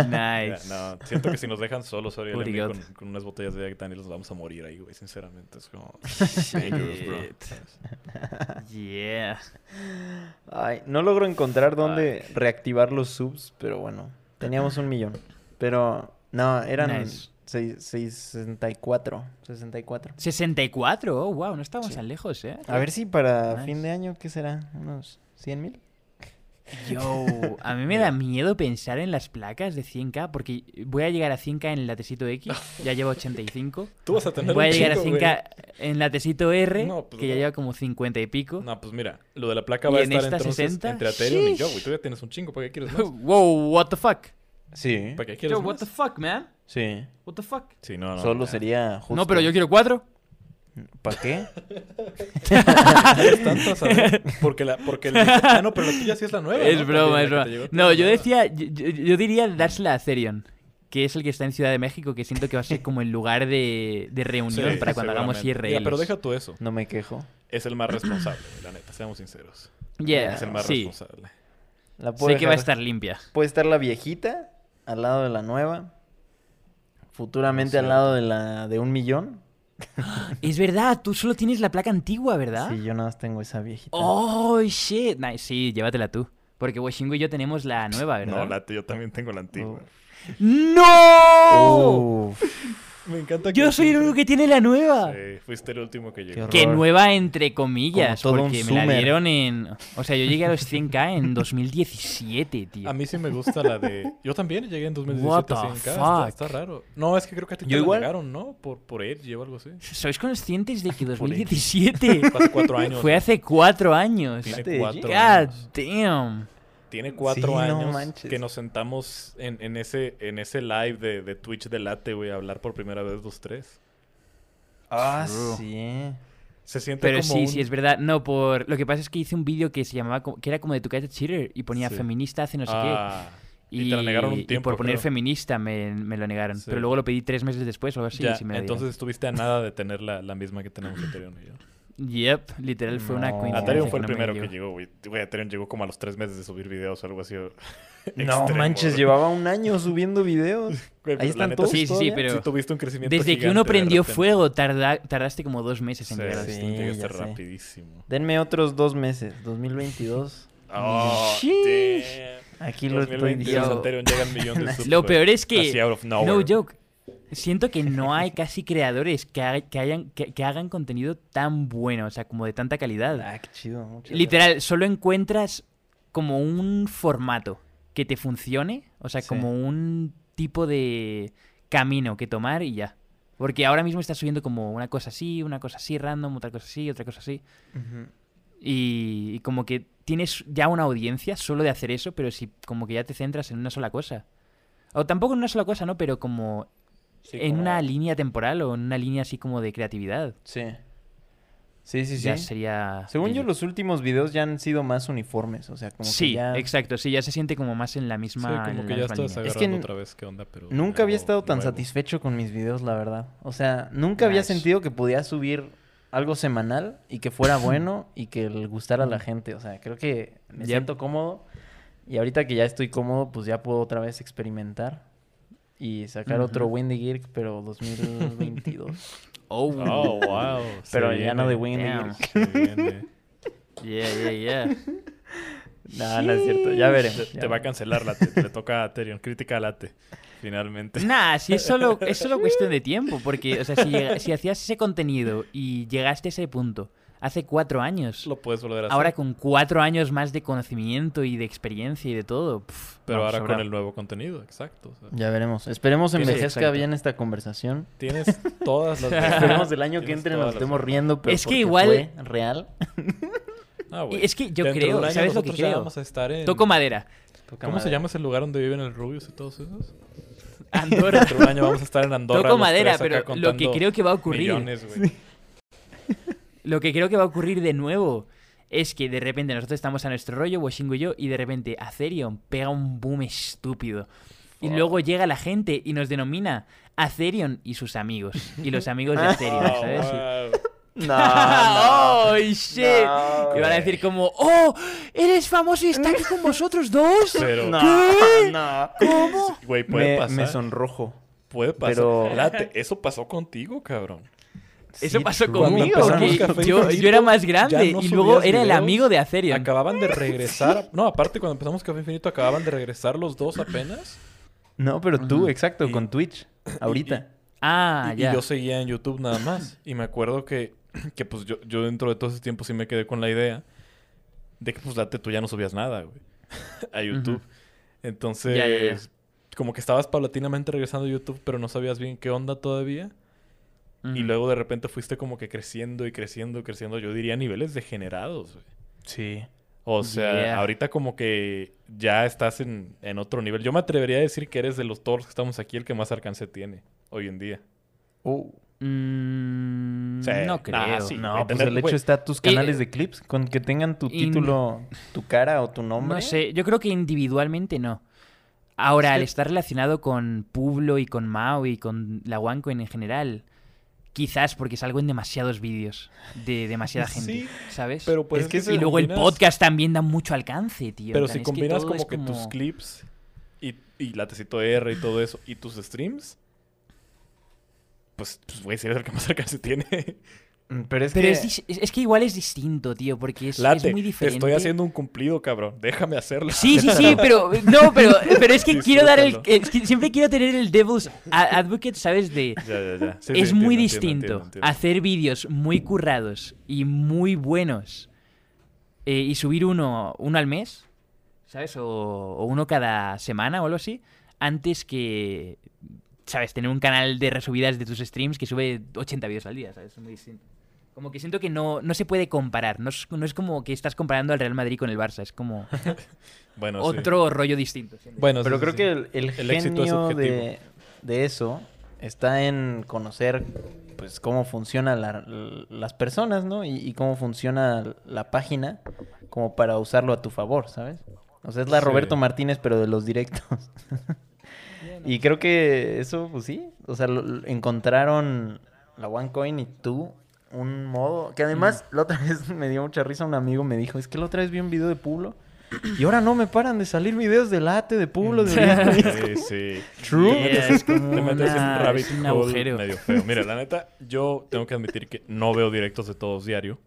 nice. no, siento que si nos dejan solos, Uriel y a mí, Uriel. con, con unas botellas de Jack Daniels, nos vamos a morir ahí, güey, sinceramente. Es como... Shit. dangerous, bro. Yeah. Ay, no logro encontrar dónde reactivar los subs, pero bueno, teníamos un millón. Pero no, eran Nice. Seis- 64, 64. 64, oh, wow, no estamos Sí. tan lejos, ¿eh? A ver si para Nice. fin de año, ¿qué será? ¿Unos 100 mil? Yo, [LAUGHS] a mí me da miedo pensar en las placas de 100k porque voy a llegar a 100k en el latecito X, [LAUGHS] ya llevo 85. Tú vas a tener Voy a llegar a chingo, 100k en latecito R, No, pues que ya lleva como 50 y pico. No, pues mira, lo de la placa ¿Y va a en estar esta entonces 60? entre Aterion y yo, güey. Tú ya tienes un chingo, ¿para qué quieres [LAUGHS] más? wow, what the fuck? Sí. ¿Para qué quieres Yo, what más? the fuck, man? Sí. What the fuck? Sí, no, no. Solo ya. sería justo. No, pero yo quiero cuatro. ¿Para qué? Tanto Porque la, porque el... [LAUGHS] Ah, no, pero la tuya sí es la nueva. es ¿no? broma, es broma. No, yo nueva. decía, yo, yo- diría dársela a Therion, que es el que está en Ciudad de México, que siento que va a ser como el lugar de, de reunión Sí, para cuando hagamos. IRL. Mira, pero deja tú eso. No me quejo. Es el más responsable, la neta, seamos sinceros. Yeah, Es el más sí. responsable. La Sé que va a estar limpia. Puede estar la viejita al lado de la nueva. Futuramente No al lado de la de un millón. [GASPS] Es verdad, tú solo tienes la placa antigua, ¿verdad? Sí, yo nada más tengo esa viejita. Oh, shit. Nice. Sí, llévatela tú. Porque Washingo y yo tenemos la nueva, ¿verdad? No, la, yo también tengo la antigua. ¡No! Uf, Me encanta que Yo soy el único que tiene la nueva. Sí, fuiste el último que llegó. Que nueva entre comillas, Como todo un porque me la zoomer. dieron en... O sea, yo llegué a los 100k en 2017, tío. A mí sí me gusta la de... Yo también llegué en 2017 What the a 100K. Está, fuck? está raro. No, es que creo que a ti Yo te la igual. negaron, ¿no? Por, por Edge o algo así. ¿Sois conscientes de que Por ahí. 2017 Fue hace cuatro años. fue hace cuatro años? Tiene Fíjate, cuatro God años. damn. Tiene cuatro Sí, años que nos sentamos en, en ese, en ese live de, de Twitch de Late, güey, a hablar por primera vez los tres. Ah, True. sí. Se siente Pero como sí, un- sí, es verdad. No, por... Lo que pasa es que hice un vídeo que se llamaba... Que era como de tu Cat Cheater y ponía Sí. feminista hace no sé qué. Ah, y te la negaron un y tiempo, por poner creo. feminista me, me lo negaron. Sí. Pero luego lo pedí tres meses después o algo así. ya, y sí me entonces estuviste a nada de tener la, la misma que tenemos yo. Yep, literal fue una coincidencia. Ethereum fue el no primero que llegó. güey. Ethereum llegó como a los tres meses de subir videos o algo así. [LAUGHS] No manches, llevaba un año subiendo videos. [LAUGHS] Güey, Ahí están neta todos Sí, sí, sí, pero- Sí tuviste un crecimiento Desde que uno prendió fuego, tarda- tardaste como dos meses en Sí, llegar a sí. Sí, llegaste rapidísimo. Denme otros dos meses, 2022. [LAUGHS] Oh, damn. Aquí lo estoy 2022 diciendo. Ethereum llega al millón de subs, Lo peor es que, no joke, siento que no hay [LAUGHS] casi creadores que, ha- que hayan, que, que hagan contenido tan bueno, o sea, como de tanta calidad. Ah, qué chido. Literal, solo encuentras como un formato que te funcione, o sea, Sí. como un tipo de camino que tomar y ya. Porque ahora mismo estás subiendo como una cosa así, una cosa así random, otra cosa así, otra cosa así. Y, y como que tienes ya una audiencia solo de hacer eso, pero si como que ya te centras en una sola cosa. O tampoco en una sola cosa, ¿no? Pero como Sí, en como- una línea temporal o en una línea así como de creatividad. Sí. Sí, sí, sí. Ya sería... Según yo, los últimos videos ya han sido más uniformes. O sea, como Sí, que ya... exacto. Sí, ya se siente como más en la Sí, misma, como en que ya estás. Es que otra vez qué onda, pero... Nunca había estado tan nuevo. satisfecho con mis videos, la verdad. O sea, nunca había sentido que podía subir algo semanal y que fuera [LAUGHS] bueno y que le gustara a la gente. O sea, creo que me Yep. siento cómodo. Y ahorita que ya estoy cómodo, pues ya puedo otra vez experimentar y sacar otro. Windy Gear, pero 2022. [LAUGHS] Oh, Oh, wow. pero ya no de Windy. Gear. [LAUGHS] yeah, yeah, yeah. No, no es cierto. Ya veremos. Te, ya te va a cancelar Late. Le toca a Terion. Crítica a Late. [LAUGHS] Finalmente. Nah, si es solo, es solo cuestión de tiempo, porque, o sea, si, si hacías ese contenido y llegaste a ese punto hace cuatro años, Lo puedes volver a hacer. ahora con cuatro años más de conocimiento y de experiencia y de todo, pf, pero ahora con el nuevo contenido. Exacto. o sea, Ya veremos. Esperemos envejezca exacto. bien esta conversación. Tienes todas las... [LAUGHS] Esperemos el año que entre nos estemos riendo, pero Es que igual- fue real. [LAUGHS] Ah, es que yo Dentro de creo, año ¿sabes lo que creo? vamos a estar en... Toco madera. Toca ¿Cómo se madera. llama ese lugar donde viven el Rubius y todos esos? Andorra. Dentro de un año vamos a estar en Andorra. Toco madera, pero lo que creo que va a ocurrir, millones. Lo que creo que va a ocurrir de nuevo es que de repente nosotros estamos a nuestro rollo, Washingo y yo, y de repente Atherion pega un boom estúpido. Y luego llega la gente y nos denomina Atherion y sus amigos. Y los amigos de [LAUGHS] Atherion, Oh, ¿sabes? wow. No, [LAUGHS] no. ¡Oh, shit! No, y van a decir como, ¡Oh! ¿Eres famoso y está aquí con vosotros dos? Pero, No, ¿Qué? no. ¿Cómo? güey, puede Me, pasar. me sonrojo. Puede pasar. pero- Late, eso pasó contigo, cabrón. Eso Sí, pasó conmigo. porque Café yo, era más ya grande no y luego era el amigo de Atherion. Acababan de [LAUGHS] regresar. No, aparte, cuando empezamos Café Infinito, acababan de regresar los dos apenas. No, pero tú, exacto, Y- con Twitch. Ahorita. Ah, y, y ya. yo seguía en YouTube nada más. Y me acuerdo que, [CLEARS THROAT] que pues yo, yo dentro de todo ese tiempo sí me quedé con la idea de que pues Late tú ya no subías nada, güey. [LAUGHS] a YouTube. Entonces, Ya, ya, ya. como que estabas paulatinamente regresando a YouTube, pero no sabías bien qué onda todavía. Y luego de repente fuiste como que creciendo y creciendo y creciendo. Yo diría a niveles degenerados, güey. Sí. O sea, Yeah. ahorita como que ya estás en, en otro nivel. Yo me atrevería a decir que eres de los todos que estamos aquí el que más alcance tiene hoy en día. Uh, Mm, Sí. no Nah, creo. sí. no, pues tener- el hecho güey. está tus Y- canales de clips, con que tengan tu título, tu cara o tu nombre. No sé, yo creo que individualmente no. Ahora, Es al estar relacionado con Publo y con Mao y con la OneCoin en general, quizás porque salgo en demasiados vídeos de demasiada gente, Sí, ¿sabes? Pero pues Es que y luego el podcast también da mucho alcance, tío. Pero si que combinas como que tus clips y, y la tecito R y todo eso y tus streams, pues, pues güey, si eres el que más alcance tiene. [LAUGHS] Mm, Pero es Pero que... es, que igual es distinto, tío, porque es, muy te diferente. estoy haciendo un cumplido, cabrón. Déjame hacerlo. Sí, sí, sí, [LAUGHS] pero no, pero, pero es que [LAUGHS] quiero dar el Disfrútalo. es que siempre quiero tener el devil's advocate, ¿sabes? De Ya, ya, ya. Sí, sí, es muy entiendo, distinto entiendo, entiendo, entiendo. hacer vídeos muy currados y muy buenos eh, y subir uno, uno al mes, ¿sabes? O, o uno cada semana o algo así, antes que, ¿sabes? Tener un canal de resubidas de tus streams que sube 80 vídeos al día, ¿sabes? Es muy distinto. Como que siento que no, no se puede comparar. No es, no es como que estás comparando al Real Madrid con el Barça. Es como [LAUGHS] Bueno, sí. otro rollo distinto. Bueno, Pero sí, creo sí, que el, el éxito es de, de eso está en conocer pues cómo funcionan la- las personas, ¿no? Y, y cómo funciona la página como para usarlo a tu favor, ¿sabes? O sea, es la Sí. Roberto Martínez, pero de los directos. [LAUGHS] y creo que eso, pues sí. O sea, lo- lo- encontraron la OneCoin y tú un modo. Que además, la otra [LAUGHS] vez me dio mucha risa. Un amigo me dijo: Es que la otra vez vi un video de Pulo. Y ahora no me paran de salir videos de late, de Pulo, de Oriente". Sí, [LAUGHS] sí. True. Te metes, Yeah, es como te metes en un una- rabbit es un hole agujero. medio feo. Mira, la neta, yo tengo que admitir que no veo directos de todos diario.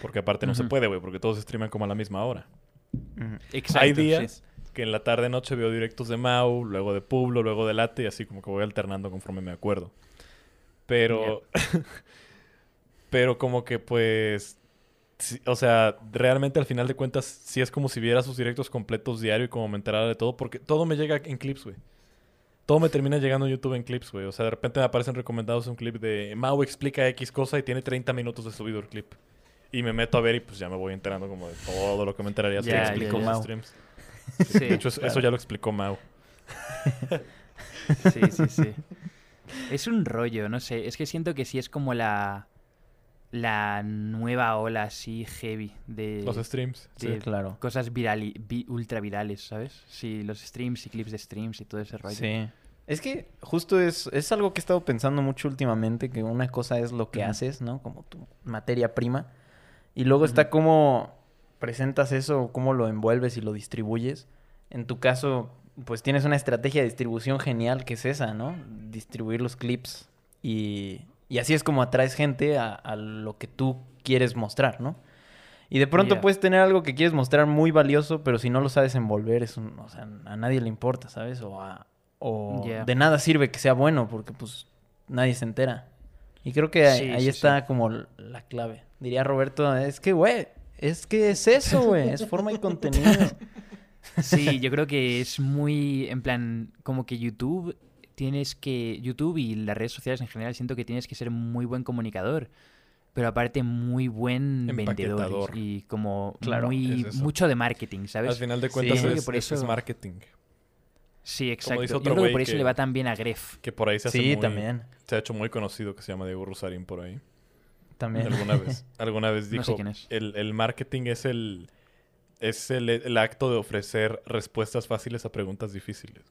Porque aparte no se puede, güey, porque todos streaman como a la misma hora. Exacto, Hay sí. días que en la tarde noche veo directos de Mau, luego de Publo, luego de Late, y así como que voy alternando conforme me acuerdo. Pero. [LAUGHS] pero como que pues. sí, o sea, realmente al final de cuentas, sí es como si viera sus directos completos diario y como me enterara de todo, porque todo me llega en clips, güey. Todo me termina llegando en YouTube en clips, güey. O sea, de repente me aparecen recomendados un clip de Mau explica X cosa y tiene 30 minutos de subido el clip. Y me meto a ver y pues ya me voy enterando como de todo lo que me enteraría si. Mau. streams. Sí, de hecho, claro. eso ya lo explicó Mau. Sí, sí, sí. Es un rollo, no sé. Es que siento que sí es como la. La nueva ola así heavy de, Los streams. Sí, claro. cosas virali, vi- ultra virales, ¿sabes? Sí, los streams y clips de streams y todo ese rollo. Sí. Es que justo es, es algo que he estado pensando mucho últimamente, que una cosa es lo que haces, ¿no? Como tu materia prima. Y luego está cómo presentas eso, cómo lo envuelves y lo distribuyes. En tu caso, pues tienes una estrategia de distribución genial que es esa, ¿no? Distribuir los clips. Y, y así es como atraes gente a, a lo que tú quieres mostrar, ¿no? Y de pronto Yeah. puedes tener algo que quieres mostrar muy valioso, pero si no lo sabes envolver, es un- o sea, a nadie le importa, ¿sabes? O, a- o Yeah. de nada sirve que sea bueno, porque pues nadie se entera. Y creo que ahí, Sí, ahí sí, está como la clave. Diría Roberto, es que, güey, es que es eso, güey, es forma y contenido. [LAUGHS] Sí, yo creo que es muy, en plan, como que YouTube tienes que, YouTube y las redes sociales en general, siento que tienes que ser muy buen comunicador, pero aparte muy buen vendedor y como Claro, muy, es mucho de marketing, Al ¿sabes? final de cuentas Sí. es, por es- eso- es marketing. Sí, exacto. dice Yo creo que por eso que- le va tan bien a Gref. Que por ahí se hace Sí, muy- también, Se ha hecho muy conocido que se llama Diego Rosarín por ahí. también. Alguna vez. [LAUGHS] Alguna vez No dijo, sé quién es. El, el marketing es el es el, el acto de ofrecer respuestas fáciles a preguntas difíciles.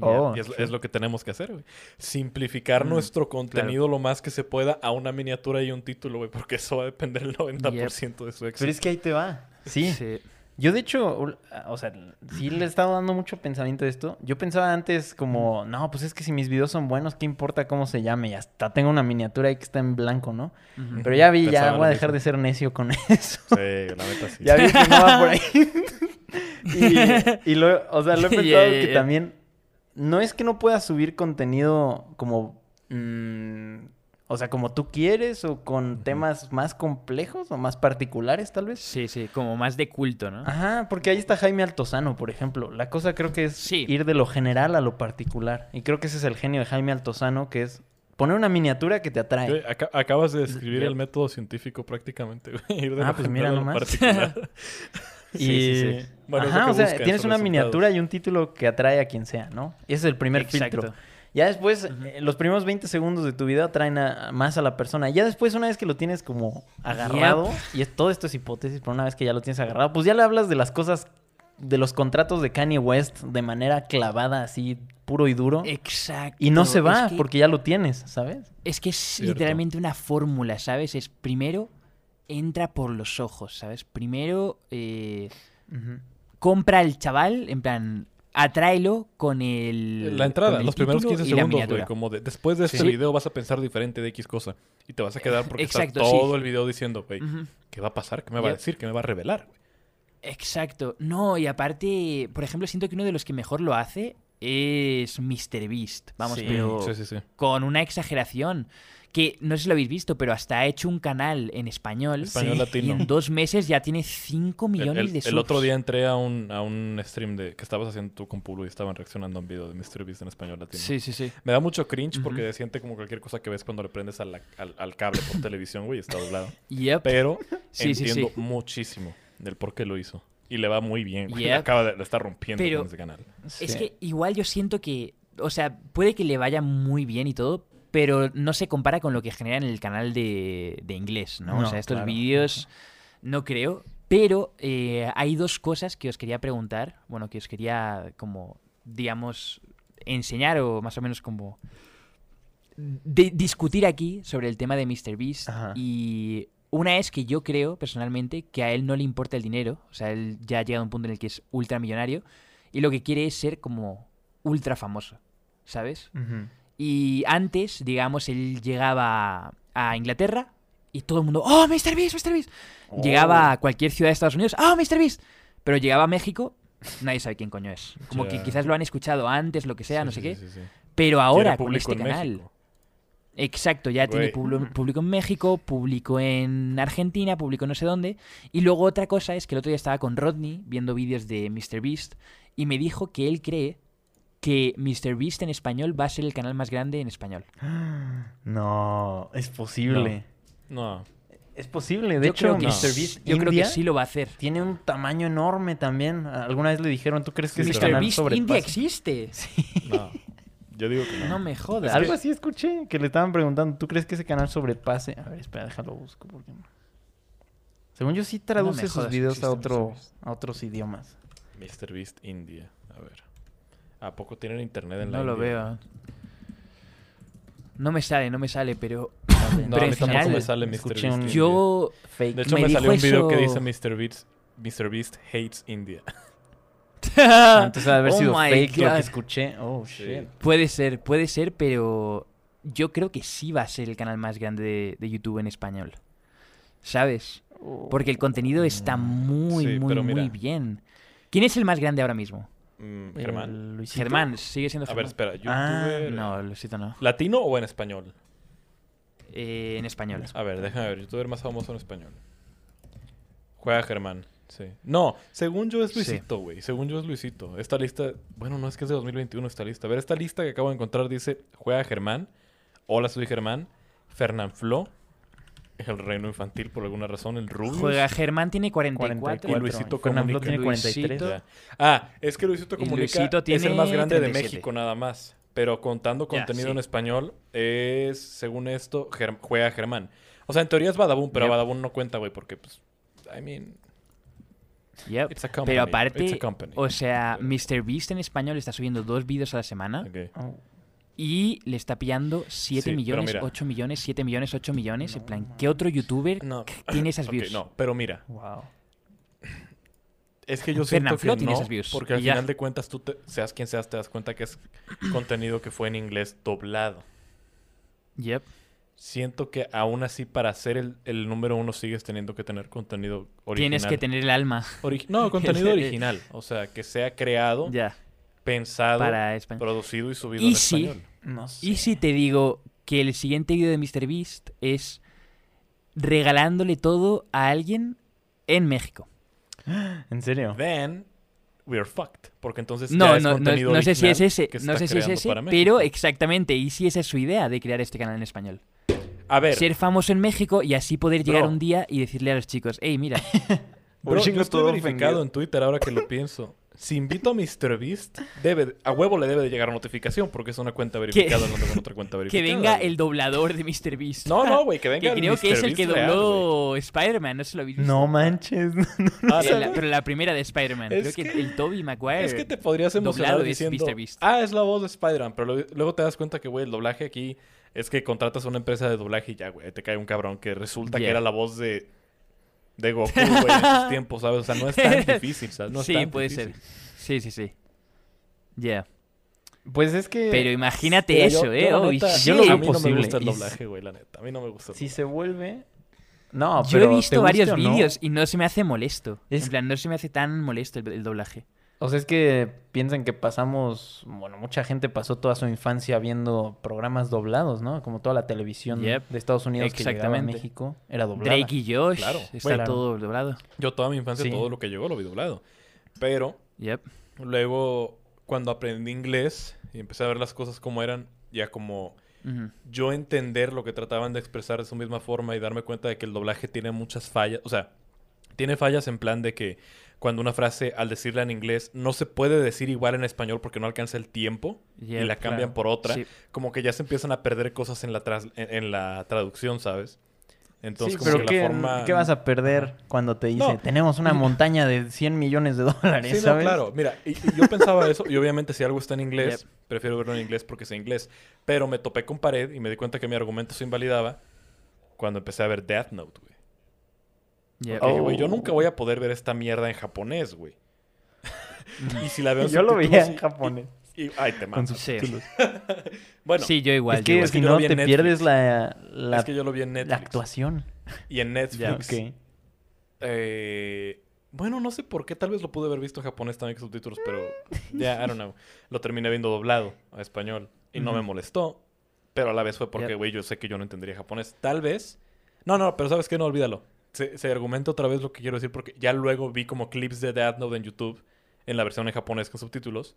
Oh, y es, sí. es lo que tenemos que hacer, güey. Simplificar Mm, nuestro contenido lo más que se pueda a una miniatura y un título, güey, porque eso va a depender el 90% de su éxito. Pero es que ahí te va. Sí. Sí. Yo, de hecho, ul- o sea, sí le he estado dando mucho pensamiento a esto. Yo pensaba antes como, no, pues es que si mis videos son buenos, ¿qué importa cómo se llame? Y hasta tengo una miniatura ahí que está en blanco, ¿no? Pero ya vi, ya voy a dejar mismo. de ser necio con eso. Sí, la neta sí. ya vi que no va por ahí. [LAUGHS] y, y lo, o sea, lo he [LAUGHS] pensado que también, no es que no puedas subir contenido como, mm, o sea, como tú quieres o con temas más complejos o más particulares, tal vez. Sí, sí, como más de culto, ¿no? Ajá, porque ahí está Jaime Altozano, por ejemplo. La cosa creo que es Sí. ir de lo general a lo particular. Y creo que ese es el genio de Jaime Altozano, que es poner una miniatura que te atrae. Acabas de describir el método científico prácticamente, güey. [LAUGHS] Ir de Ah, lo pues general mira a lo nomás. [LAUGHS] particular. [LAUGHS] Y... Sí, sí, sí. Bueno, Ajá, o sea, tienes una resultados. miniatura y un título que atrae a quien sea, ¿no? Ese es el primer Exacto. filtro. Ya después, eh, los primeros 20 segundos de tu video atraen a- más a la persona. Ya después, una vez que lo tienes como agarrado, y es, todo esto es hipótesis, pero una vez que ya lo tienes agarrado, pues ya le hablas de las cosas, de los contratos de Kanye West de manera clavada, así, puro y duro. Exacto. Y no se va Es que, porque ya lo tienes, ¿sabes? es que es Cierto. literalmente una fórmula, ¿sabes? Es primero entra por los ojos, ¿sabes? Primero eh, compra al chaval, en plan, atráelo con el. La entrada, el los primeros título 15 y la segundos, güey. Como de, después de este Sí. video vas a pensar diferente de X cosa. Y te vas a quedar porque Exacto, está sí. todo el video diciendo, güey. ¿qué va a pasar? ¿Qué me va a decir? ¿Qué me va a revelar? Exacto. No, y aparte, por ejemplo, siento que uno de los que mejor lo hace es MrBeast. Vamos, Sí. pero Sí, sí, sí. con una exageración. Que no sé si lo habéis visto, pero hasta ha hecho un canal en español. Español Sí. Y latino. en dos meses ya tiene 5 El, millones el- de el subs. otro día entré a un, a un stream de que estabas haciendo tú con Pulo y estaban reaccionando a un video de MrBeast en español latino. Sí, sí, sí. Me da mucho cringe porque Ujú. se siente como cualquier cosa que ves cuando le prendes a la- al, al cable por televisión, güey, está doblado. Yep. Pero [LAUGHS] Sí, entiendo sí. muchísimo del por qué lo hizo. Y le va muy bien. güey. Yep. Acaba de, lo está rompiendo Pero- con ese canal. Es Sí. que igual yo siento que, o sea, puede que le vaya muy bien y todo, pero no se compara con lo que genera en el canal de, de inglés, ¿no? o sea, estos claro. vídeos no creo, pero eh, hay dos cosas que os quería preguntar, bueno, que os quería como, digamos, enseñar o más o menos como de- discutir aquí sobre el tema de MrBeast Ajá. y una es que yo creo personalmente que a él no le importa el dinero, o sea, él ya ha llegado a un punto en el que es ultramillonario y lo que quiere es ser como ultra famoso, ¿sabes? Y antes, digamos, él llegaba a Inglaterra y todo el mundo, ¡Oh, Mr. Beast, Mr. Beast! Llegaba a cualquier ciudad de Estados Unidos, ¡Oh, Mr. Beast! Pero llegaba a México, nadie sabe quién coño es. Como que quizás lo han escuchado antes, lo que sea, Sí, no sé sí, qué. sí. Pero ahora, con este canal, México. Exacto, ya tiene Güey. público en México, público en Argentina, público no sé dónde. Y luego otra cosa es que el otro día estaba con Rodney viendo vídeos de MrBeast y me dijo que él cree que MrBeast en español va a ser el canal más grande en español. [GASPS] No, es posible. No. Es posible. De Yo hecho, creo que, no. MrBeast yo creo que sí lo va a hacer. tiene un tamaño enorme también. Alguna vez le dijeron, ¿tú crees que Sí, MrBeast sobrepasa? India existe. No. [LAUGHS] Yo digo que no. No me jodas. Algo así escuché, que le estaban preguntando, ¿tú crees que ese canal sobrepase? A ver, espera, déjalo busco porque no. Según yo sí traduce sus videos a otro, MrBeast. a otros idiomas. Mr. Beast India. A ver. ¿A poco tienen internet en la No lo India? veo. No me sale, no me sale, pero No, [LAUGHS] Pero a mí en tampoco general, me sale Mr. escuché Beast un- India. yo... Fake. De hecho, me salió un video que eso- dice Mr. Beast, Mr. Beast hates India. Antes de haber Oh sido my fake lo God. que escuché. Oh, Sí. shit. Puede ser, puede ser, pero yo creo que sí va a ser el canal más grande de, de YouTube en español. ¿Sabes? Porque el contenido está muy, Sí, muy, pero mira. muy bien. ¿Quién es el más grande ahora mismo? Mm, Germán. Luisito. Germán, sigue siendo A ver, Germán. espera. Ah, ¿YouTuber No, lo siento, no. latino o en español? Eh, en español. A ver, déjame ver. ¿YouTuber más famoso en español? Juega Germán. Sí. No, según yo es. Luisito, güey. Según yo es Luisito. Esta lista... Bueno, no, es que es de 2021 esta lista. A ver, esta lista que acabo de encontrar dice... Juega Germán. Hola, soy Germán. Fernán El reino infantil, por alguna razón. El Rubius. Juega Germán tiene 44. 44. Y Luisito Fernando comunica. tiene 43. Luisito. Ya. Ah, es que Luisito Comunica Luisito es el tiene más grande de 37. México nada más. Pero contando Ya, contenido sí. en español, es, según esto, Ger- juega Germán. O sea, en teoría es Badabun, pero Yep. Badabun no cuenta, güey, porque, pues, I mean, Yep. it's a company. Pero It's aparte, a company. o sea, MrBeast en español está subiendo dos vídeos a la semana Ok. Oh. Y le está pillando 7 Sí, pero millones, mira. 8 millones, 7 millones, 8 millones. en plan, ¿qué otro youtuber No. [LAUGHS] tiene esas views? no, pero mira, Wow. es que yo siento que Flo tiene no, esas views, porque al y ya. final de cuentas tú, te- seas quien seas, te das cuenta que es contenido que fue en inglés doblado. Yep. Siento que aún así para ser el, el número uno sigues teniendo que tener contenido original. Tienes que tener el alma. Ori- no, contenido [LAUGHS] original. O sea, que sea creado, Ya. Pensado, Para producido y subido Y en español. No sé. ¿Y si te digo que el siguiente vídeo de MrBeast es regalándole todo a alguien en México? [GASPS] ¿En serio? Then we're fucked. Porque entonces No, ya es no, no, contenido no sé si es ese, no sé si es ese, pero exactamente, y si esa es su idea de crear este canal en español. A ver, Ser famoso en México y así poder llegar Bro. un día y decirle a los chicos, hey, mira, [LAUGHS] bro, yo estoy todo verificado ofendido. en Twitter ahora que lo pienso. Si invito a MrBeast, debe, de- a huevo le debe de llegar notificación porque es una cuenta verificada, no [LAUGHS] tengo otra cuenta que verificada. venga güey. el doblador de MrBeast. No, no, güey, que que venga el creo que es el que dobló Spider-Man, no se lo habéis visto. [LAUGHS] No manches. Ah, Eh, ¿no? la- pero la primera de Spider-Man. Es Creo que, que- el Toby Maguire. Es que te podrías emocionar diciendo, Mr. Beast. ah, es la voz de Spider-Man, pero lo- luego te das cuenta que, güey, el doblaje aquí es que contratas a una empresa de doblaje y ya, güey, te cae un cabrón que resulta que era la voz de, de Goku, güey, en [LAUGHS] sus tiempos, ¿sabes? O sea, no es tan [LAUGHS] difícil, ¿sabes? No es sí, tan puede difícil. ser. Sí, sí, sí. Ya. Pues es que. Pero imagínate Mira, eso, yo- ¿eh? yo, Oh, neta, shit. yo lo a mí no me gusta el doblaje, güey, la neta. A mí no me gusta el Si doblaje. se vuelve. No, Yo pero he ¿te visto varios no? vídeos y no se me hace molesto. Es- En plan, no se me hace tan molesto el, el doblaje. O sea, es que piensan que pasamos, bueno, mucha gente pasó toda su infancia viendo programas doblados, ¿no? Como toda la televisión Yep. de Estados Unidos que llegaba a. México era doblada. Drake y Josh. Claro. Está Bueno. todo doblado. Yo toda mi infancia, Sí. todo lo que llegó lo vi doblado. Pero Yep. luego, cuando aprendí inglés y empecé a ver las cosas como eran, ya como yo entender lo que trataban de expresar de su misma forma y darme cuenta de que el doblaje tiene muchas fallas. O sea, tiene fallas en plan de que cuando una frase al decirla en inglés no se puede decir igual en español porque no alcanza el tiempo y la cambian claro. por otra, Sí. como que ya se empiezan a perder cosas en la, tras- en, en la traducción, ¿sabes? Entonces, Sí, como pero que ¿qué, la forma... qué vas a perder cuando te dice, No. tenemos una montaña de 100 millones de dólares, Sí, no, ¿sabes? claro. Mira, y, y yo pensaba eso, y obviamente si algo está en inglés, Yep. prefiero verlo en inglés porque sé inglés. Pero me topé con pared y me di cuenta que mi argumento se invalidaba cuando empecé a ver Death Note, güey. Dije, güey, yo Oh. nunca voy a poder ver esta mierda en japonés, güey. [LAUGHS] y si la veo en Yo lo subtítulos veía en japonés. y- ay, te Con subtítulos. [LAUGHS] Bueno, sí, yo igual. es yo que igual. es que si no vi en te Netflix. pierdes la, la, es que yo lo vi en la Netflix. actuación. Y en Netflix. Ya, eh, bueno, no sé por qué. Tal vez lo pude haber visto en japonés también con subtítulos, pero [LAUGHS] ya, I don't know. Lo terminé viendo doblado a español y no me molestó. Pero a la vez fue porque, Yep. güey, yo sé que yo no entendería japonés. Tal vez. No, no, pero ¿sabes qué? No, olvídalo. Se, se argumenta otra vez lo que quiero decir porque ya luego vi como clips de Death Note en YouTube en la versión en japonés con subtítulos.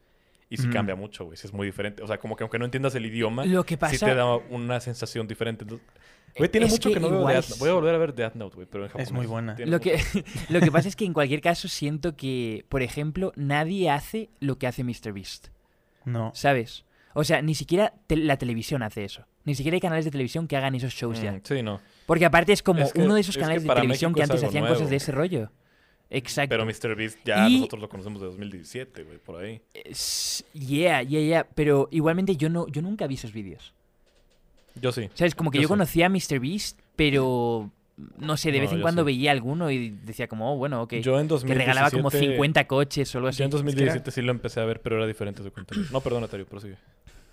Y sí Mm. cambia mucho, güey. Sí es muy diferente. O sea, como que aunque no entiendas el idioma, Lo que sí pasa... te da una sensación diferente. Entonces, Güey, tiene Es mucho que, que no veo Death Note. Voy a volver a ver Death Note, güey, pero en japonés. Es muy buena. Lo que, [LAUGHS] lo que pasa es que en cualquier caso siento que, por ejemplo, nadie hace lo que hace MrBeast. No. ¿Sabes? O sea, ni siquiera te- la televisión hace eso. Ni siquiera hay canales de televisión que hagan esos shows ya. Mm, sí, no. Porque aparte es como Es que- uno de esos es que canales de televisión México que es antes hacían nuevo. cosas de ese rollo. Exacto. Pero MrBeast ya Y- nosotros lo conocemos de 2017, güey, por ahí. Yeah, yeah, yeah. Pero igualmente yo no, yo nunca vi esos vídeos. Yo sí. ¿Sabes? Como que Yo yo, sí. conocía a MrBeast, pero no sé, de No, vez en cuando sí. veía alguno y decía como, oh, bueno, ok. Yo en que 2017... regalaba como 50 coches o algo así. Yo en Es que era- 2017 sí lo empecé a ver, pero era diferente su contenido. No, perdón, Atario, prosigue.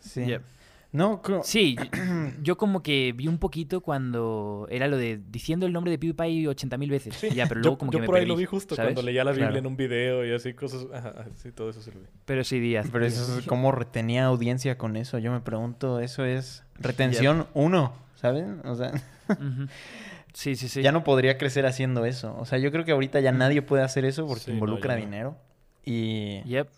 Sí. No, Sí, [CLEARS THROAT] yo- como que vi un poquito cuando era lo de diciendo el nombre de PewDiePie 80.000 veces. y ya, pero luego yo como yo que me por ahí perdí, lo vi justo ¿sabes? cuando leía la Biblia Claro. en un video y así cosas. Ajá, sí, todo eso sí lo vi. Pero sí, Díaz. Pero eso es [LAUGHS] cómo retenía audiencia con eso. Yo me pregunto, eso es retención uno, ¿saben? O sea, Ujú. Sí, sí, sí. ya no podría crecer haciendo eso. O sea, yo creo que ahorita ya nadie puede hacer eso porque Sí, no, involucra no. dinero. Y, Yep.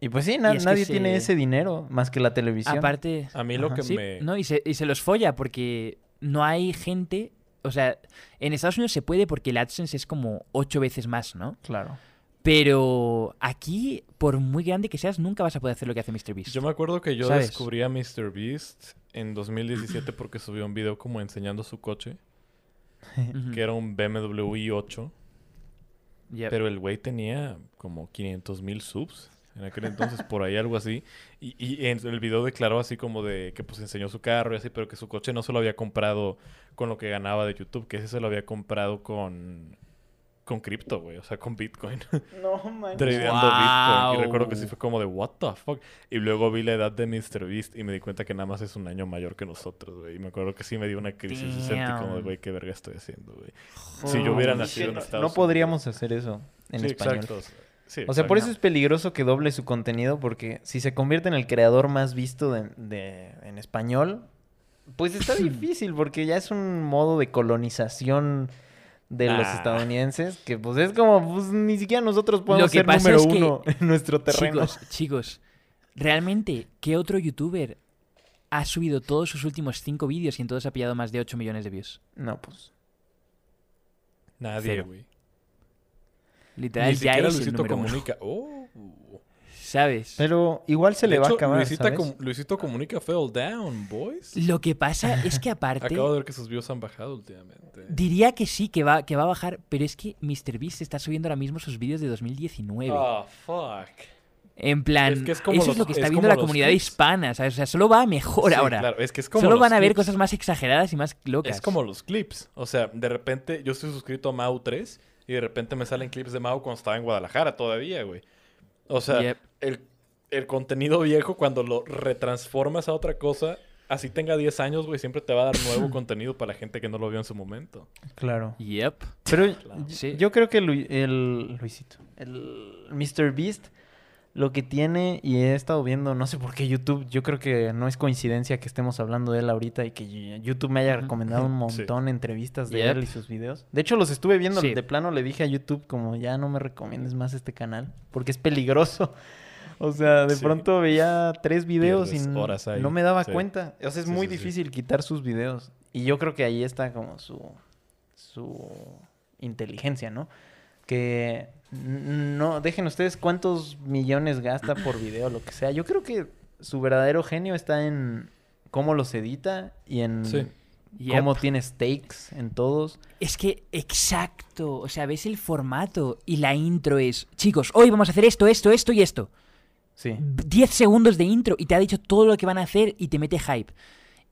Y pues sí, na- Y es que nadie se- tiene ese dinero más que la televisión. Aparte, A mí lo Ajá. que sí, me. no, y se, y se los folla porque no hay gente... O sea, en Estados Unidos se puede porque el AdSense es como ocho veces más, ¿no? Claro. Pero aquí, por muy grande que seas, nunca vas a poder hacer lo que hace MrBeast. Yo me acuerdo que yo ¿Sabes? descubrí a MrBeast en 2017 porque subió un video como enseñando su coche, [LAUGHS] que era un BMW i8, Yep. pero el güey tenía como 500 mil subs. En aquel entonces, por ahí algo así. Y, y en el video declaró así como de que pues enseñó su carro y así, pero que su coche no se lo había comprado con lo que ganaba de YouTube, que ese se lo había comprado con con cripto, güey, o sea, con Bitcoin. [LAUGHS] No, man. tradeando Bitcoin. Y Wow. recuerdo que sí fue como de, what the fuck. Y luego vi la edad de MrBeast y me di cuenta que nada más es un año mayor que nosotros, güey. Y me acuerdo que sí me dio una crisis y sentí como de, güey, qué verga estoy haciendo, güey. Si yo hubiera nacido en no, Estados no podríamos hacer eso en sí, español. exacto. Sí, O sea, por eso es peligroso que doble su contenido, porque si se convierte en el creador más visto de, de- en español, pues está [CLEARS THROAT] difícil, porque ya es un modo de colonización de los Ah. estadounidenses, que pues es como, pues ni siquiera nosotros podemos ser número es que- uno en nuestro terreno. Chicos, chicos, realmente, ¿qué otro youtuber ha subido todos sus últimos cinco vídeos y en todos ha pillado más de 8 millones de views? No, pues. Nadie, güey. Literal, Ni ya siquiera es el Luisito uno, Comunica. [LAUGHS] Oh. ¿Sabes? Pero igual se De le va a acabar, Luisito, ¿sabes? Com- Luisito Comunica fell down, boys. Lo que pasa es que [LAUGHS] aparte, Acabo de ver que sus views han bajado últimamente. diría que sí, que va, que va a bajar, pero es que MrBeast está subiendo ahora mismo sus vídeos de 2019. Oh, fuck. En plan, Es que es como eso los- es lo que está es viendo la comunidad clips. hispana, ¿sabes? O sea, solo va mejor Sí, ahora. Claro, es que es como Solo van a ver clips. cosas más exageradas y más locas. Es como los clips. O sea, de repente yo estoy suscrito a Mau 3 y de repente me salen clips de Mau cuando estaba en Guadalajara todavía, güey. O sea, Yep. el, el contenido viejo cuando lo retransformas a otra cosa, así tenga 10 años, güey, siempre te va a dar nuevo [CLEARS THROAT] contenido para la gente que no lo vio en su momento. Claro. Yep. Pero Claro. Sí. yo creo que Lu- el Luisito, el Mr. Beast, lo que tiene, y he estado viendo, no sé por qué YouTube, yo creo que no es coincidencia que estemos hablando de él ahorita y que YouTube me haya recomendado un [LAUGHS] Sí. montón de entrevistas de Yep. él y sus videos. De hecho, los estuve viendo, Sí. de plano le dije a YouTube como ya no me recomiendes más este canal, porque es peligroso. [LAUGHS] O sea, de Sí. pronto veía tres videos y horas ahí. no me daba Sí. cuenta. O sea, es Sí, muy sí, sí. difícil quitar sus videos. Y yo creo que ahí está como su, su inteligencia, ¿no? Que no, dejen ustedes cuántos millones gasta por video, lo que sea. Yo creo que su verdadero genio está en cómo los edita y en Sí. Yep. cómo tiene stakes en todos. Es que, exacto. O sea, ves el formato y la intro es, chicos, hoy vamos a hacer esto, esto, esto y esto. Sí. 10 segundos de intro y te ha dicho todo lo que van a hacer y te mete hype.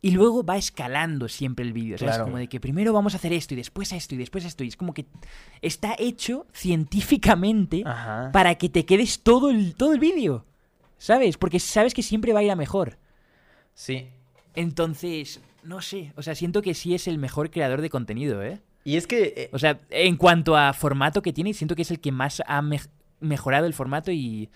Y luego va escalando siempre el vídeo. Claro. Como de que primero vamos a hacer esto y después esto y después esto. Y es como que está hecho científicamente Ajá. para que te quedes todo el, todo el vídeo. ¿Sabes? Porque sabes que siempre va a ir a mejor. Sí. Entonces, no sé. O sea, siento que sí es el mejor creador de contenido, ¿eh? Y es que eh, O sea, en cuanto a formato que tiene, siento que es el que más ha mej- mejorado el formato y,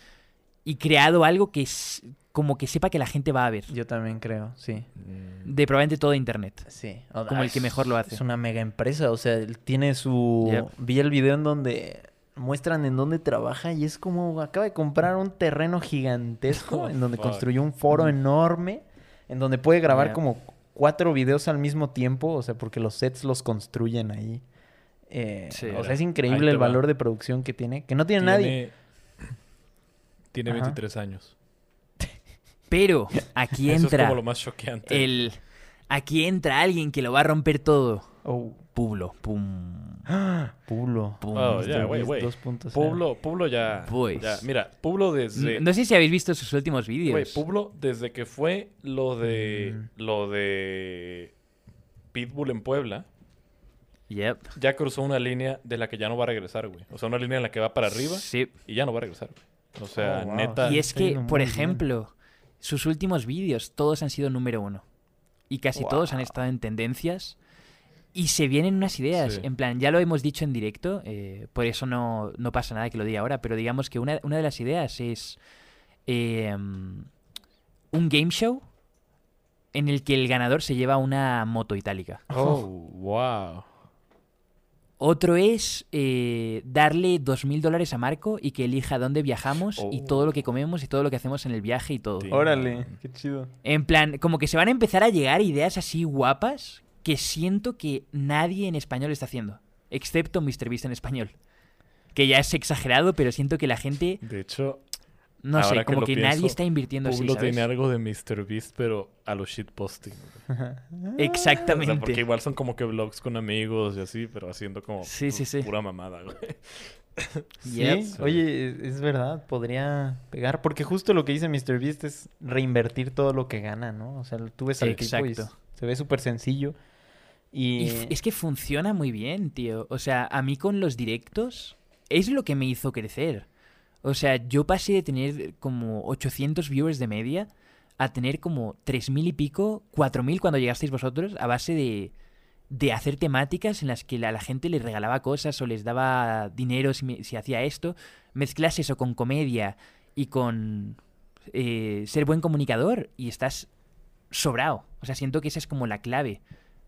y creado algo que es como que sepa que la gente va a ver. yo también creo, sí. Mm, De probablemente todo internet. Sí. Como el que mejor lo hace. Es una mega empresa, o sea, él tiene su... Yep. Vi el video en donde muestran en dónde trabaja y es como acaba de comprar un terreno gigantesco Oh, [LAUGHS] en donde fuck. construyó un foro enorme, en donde puede grabar como cuatro videos al mismo tiempo, o sea, porque los sets los construyen ahí. Eh, Sí. o sea, es increíble el va. valor de producción que tiene, que no tiene, nadie. Tiene, tiene Ajá. 23 años. Pero aquí Eso es entra como lo más choqueante. el... Aquí entra alguien que lo va a romper todo. Oh. Publo. Pum. [GASPS] Pulo. Pum. Oh. 2.0. Publo, Publo ya, Pues. ya- Mira, Publo desde... No sé si habéis visto sus últimos vídeos. Güey, Publo, desde que fue lo de... Mm. Lo de... Pitbull en Puebla, Yep. ya cruzó una línea de la que ya no va a regresar, güey. O sea, una línea en la que va para arriba Sí. y ya no va a regresar, güey. O sea, Oh, wow. neta... Y es que, por bien. Sus últimos vídeos, todos han sido número uno. Y casi todos han estado en tendencias. Y se vienen unas ideas. Sí. En plan, ya lo hemos dicho en directo, eh, por eso no, no pasa nada que lo diga ahora, pero digamos que una, una de las ideas es eh, un game show en el que el ganador se lleva una moto itálica. Oh, wow. Otro es eh, darle dos mil dólares a Marco y que elija dónde viajamos y Oh. todo lo que comemos y todo lo que hacemos en el viaje y todo. Sí. Órale, qué chido. En plan, como que se van a empezar a llegar ideas así guapas que siento que nadie en español está haciendo. Excepto MrBeast en español. Que ya es exagerado, pero siento que la gente, De hecho, no Ahora sé, que como que pienso, nadie está invirtiendo así, ¿sabes? tiene algo de MrBeast, pero a los shitposting. O Exactamente. sea, porque igual son como que vlogs con amigos y así, pero haciendo como Sí, sí, sí. pura mamada, güey. [LAUGHS] Sí, oye, es- verdad, podría pegar, porque justo lo que dice MrBeast es reinvertir todo lo que gana, ¿no? O sea, tú ves al y Exacto. se ve súper sencillo. Y, es que funciona muy bien, tío. O sea, a mí con los directos es lo que me hizo crecer. O sea, yo pasé de tener como 800 viewers de media a tener como 3.000 y pico, 4.000 cuando llegasteis vosotros, a base de, de hacer temáticas en las que la, la gente les regalaba cosas o les daba dinero si, si hacía esto. Mezclas eso con comedia y con eh, ser buen comunicador y estás sobrado. O sea, siento que esa es como la clave.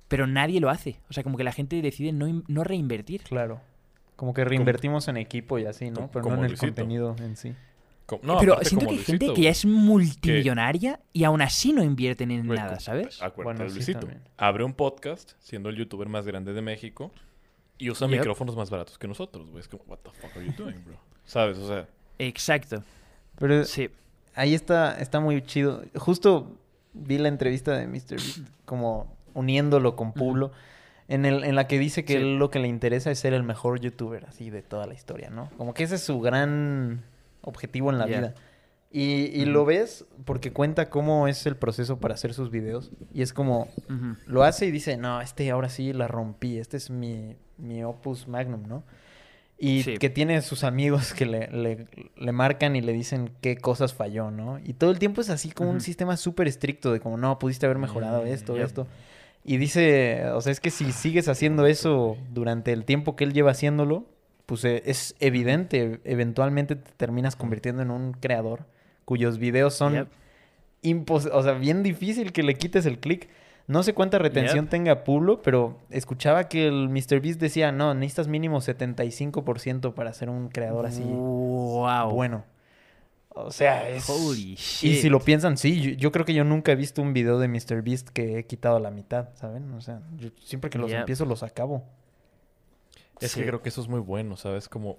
Pero nadie lo hace. O sea, como que la gente decide no, no reinvertir. claro, como que reinvertimos en equipo y así, ¿no? como- Pero como no en el Luisito. contenido en sí. No, pero siento como que hay gente que ya es multimillonaria y aún así no invierten en Güey, nada, ¿sabes? Acuérdate Bueno, sí, Luisito. también. Abre un podcast, siendo el youtuber más grande de México, y usa Yep. micrófonos más baratos que nosotros, güey. Es como, what the fuck are you doing, bro? ¿Sabes? O sea, Exacto. Pero Sí. ahí está, está muy chido. Justo vi la entrevista de MrBeast como uniéndolo con Pulo, en, el, en la que dice que Sí. él lo que le interesa es ser el mejor youtuber así de toda la historia, ¿no? Como que ese es su gran objetivo en la vida. Y, y lo ves porque cuenta cómo es el proceso para hacer sus videos. Y es como, lo hace y dice, no, este ahora sí la rompí, este es mi, mi opus magnum, ¿no? Y Sí. que tiene sus amigos que le, le- le marcan y le dicen qué cosas falló, ¿no? Y todo el tiempo es así como un sistema súper estricto de como, no, pudiste haber mejorado Mm, esto, esto. Y dice, o sea, es que si sigues haciendo eso durante el tiempo que él lleva haciéndolo, pues eh, es evidente, eventualmente te terminas convirtiendo en un creador cuyos videos son Yep. impos- o sea, bien difícil que le quites el clic. No sé cuánta retención Yep. tenga Pulo, pero escuchaba que el MrBeast decía, no, necesitas mínimo 75% para ser un creador así Wow. bueno. O sea, es... Holy shit. Y si lo piensan, sí, yo, yo creo que yo nunca he visto un video de MrBeast que he quitado la mitad, ¿saben? O sea, yo siempre que los empiezo los acabo. es Sí. que creo que eso es muy bueno, ¿sabes? Como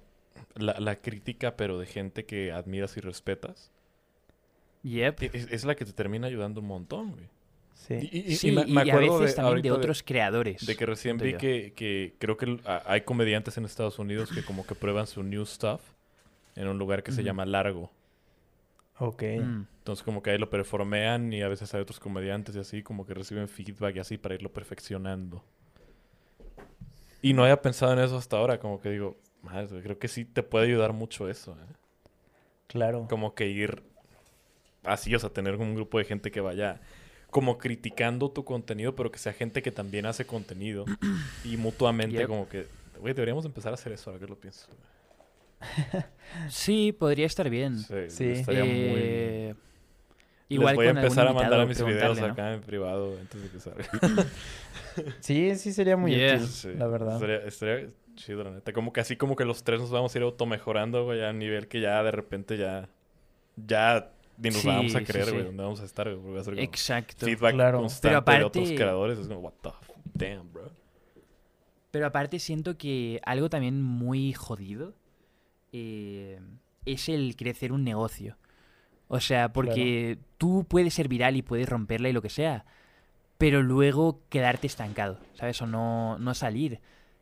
la, la crítica, pero de gente que admiras y respetas, Yep. e- es, es la que te termina ayudando un montón, güey. Sí. Y, y- y Sí, me, y, me a veces de, también de otros creadores. De que recién vi que, que creo que hay comediantes en Estados Unidos que como que prueban su new stuff en un lugar que se llama Largo. Ok. Mm. Entonces como que ahí lo performean y a veces hay otros comediantes y así como que reciben feedback y así para irlo perfeccionando. Y no había pensado en eso hasta ahora, como que digo, madre, creo que sí te puede ayudar mucho eso, ¿eh? Claro. Como que ir así, o sea, tener un grupo de gente que vaya como criticando tu contenido, pero que sea gente que también hace contenido y mutuamente Yep. como que, güey, deberíamos empezar a hacer eso, ahora que lo pienso. Sí, podría estar bien. Sí, Sí. estaría muy... Eh, Les Igual voy a empezar a mandar a mis videos acá en privado antes de que salga. [LAUGHS] Sí, sí sería muy Yeah. útil, Sí, la verdad. Estaría, estaría chido, la neta. Como que así como que los tres nos vamos a ir automejorando, güey, a nivel que ya de repente ya... Ya ni nos Sí, vamos a creer, sí. güey, dónde vamos a estar, güey. porque va a ser como Exacto. feedback Claro. constante Pero de otros creadores. Es como, what the f- damn, bro. Pero aparte siento que algo también muy jodido eh, es el crecer un negocio. O sea, porque tú puedes ser viral y puedes romperla y lo que sea, pero luego quedarte estancado, ¿sabes? O no, no salir.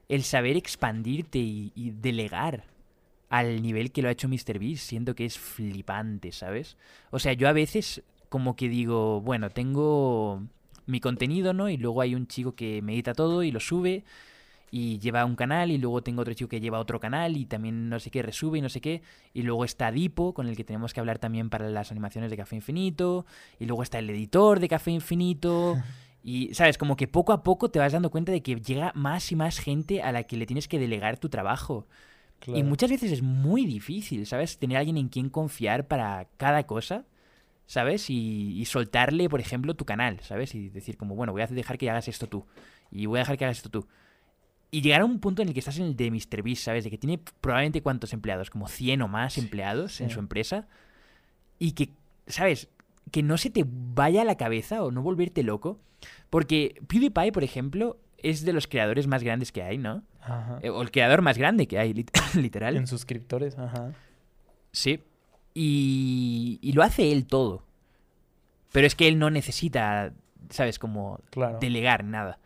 el saber expandirte y, y delegar al nivel que lo ha hecho MrBeast, siento que es flipante, ¿sabes? O sea, yo a veces como que digo, bueno, tengo mi contenido, ¿no? Y luego hay un chico que me edita todo y lo sube y lleva un canal y luego tengo otro chico que lleva otro canal y también no sé qué resube y no sé qué y luego está Dipo con el que tenemos que hablar también para las animaciones de Café Infinito y luego está el editor de Café Infinito [LAUGHS] y sabes como que poco a poco te vas dando cuenta de que llega más y más gente a la que le tienes que delegar tu trabajo y muchas veces es muy difícil sabes tener a alguien en quien confiar para cada cosa ¿sabes? Y, y soltarle, por ejemplo, tu canal, ¿sabes? Y decir como, bueno, voy a dejar que hagas esto tú. Y voy a dejar que hagas esto tú. Y llegar a un punto en el que estás en el de MrBeast, ¿sabes? De que tiene probablemente cuántos empleados, como 100 o más empleados en sí. su empresa. Y que, ¿sabes? Que no se te vaya a la cabeza o no volverte loco. Porque PewDiePie, por ejemplo, es de los creadores más grandes que hay, ¿no? Ajá. Eh, O el creador más grande que hay, lit- [LAUGHS] literal. En suscriptores, ajá. Sí. Y, y lo hace él todo. Pero es que él no necesita, ¿sabes? Como Claro. delegar nada.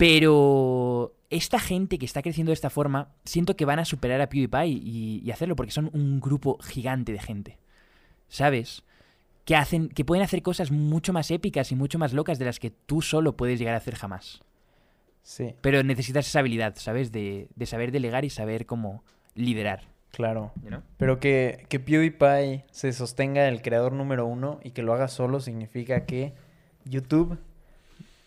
Pero esta gente que está creciendo de esta forma, siento que van a superar a PewDiePie y, y hacerlo porque son un grupo gigante de gente. ¿Sabes? Que, hacen, que pueden hacer cosas mucho más épicas y mucho más locas de las que tú solo puedes llegar a hacer jamás. Sí, Pero necesitas esa habilidad, ¿sabes? De, de saber delegar y saber cómo liderar. claro. you know? Pero que, que PewDiePie se sostenga el creador número uno y que lo haga solo significa que YouTube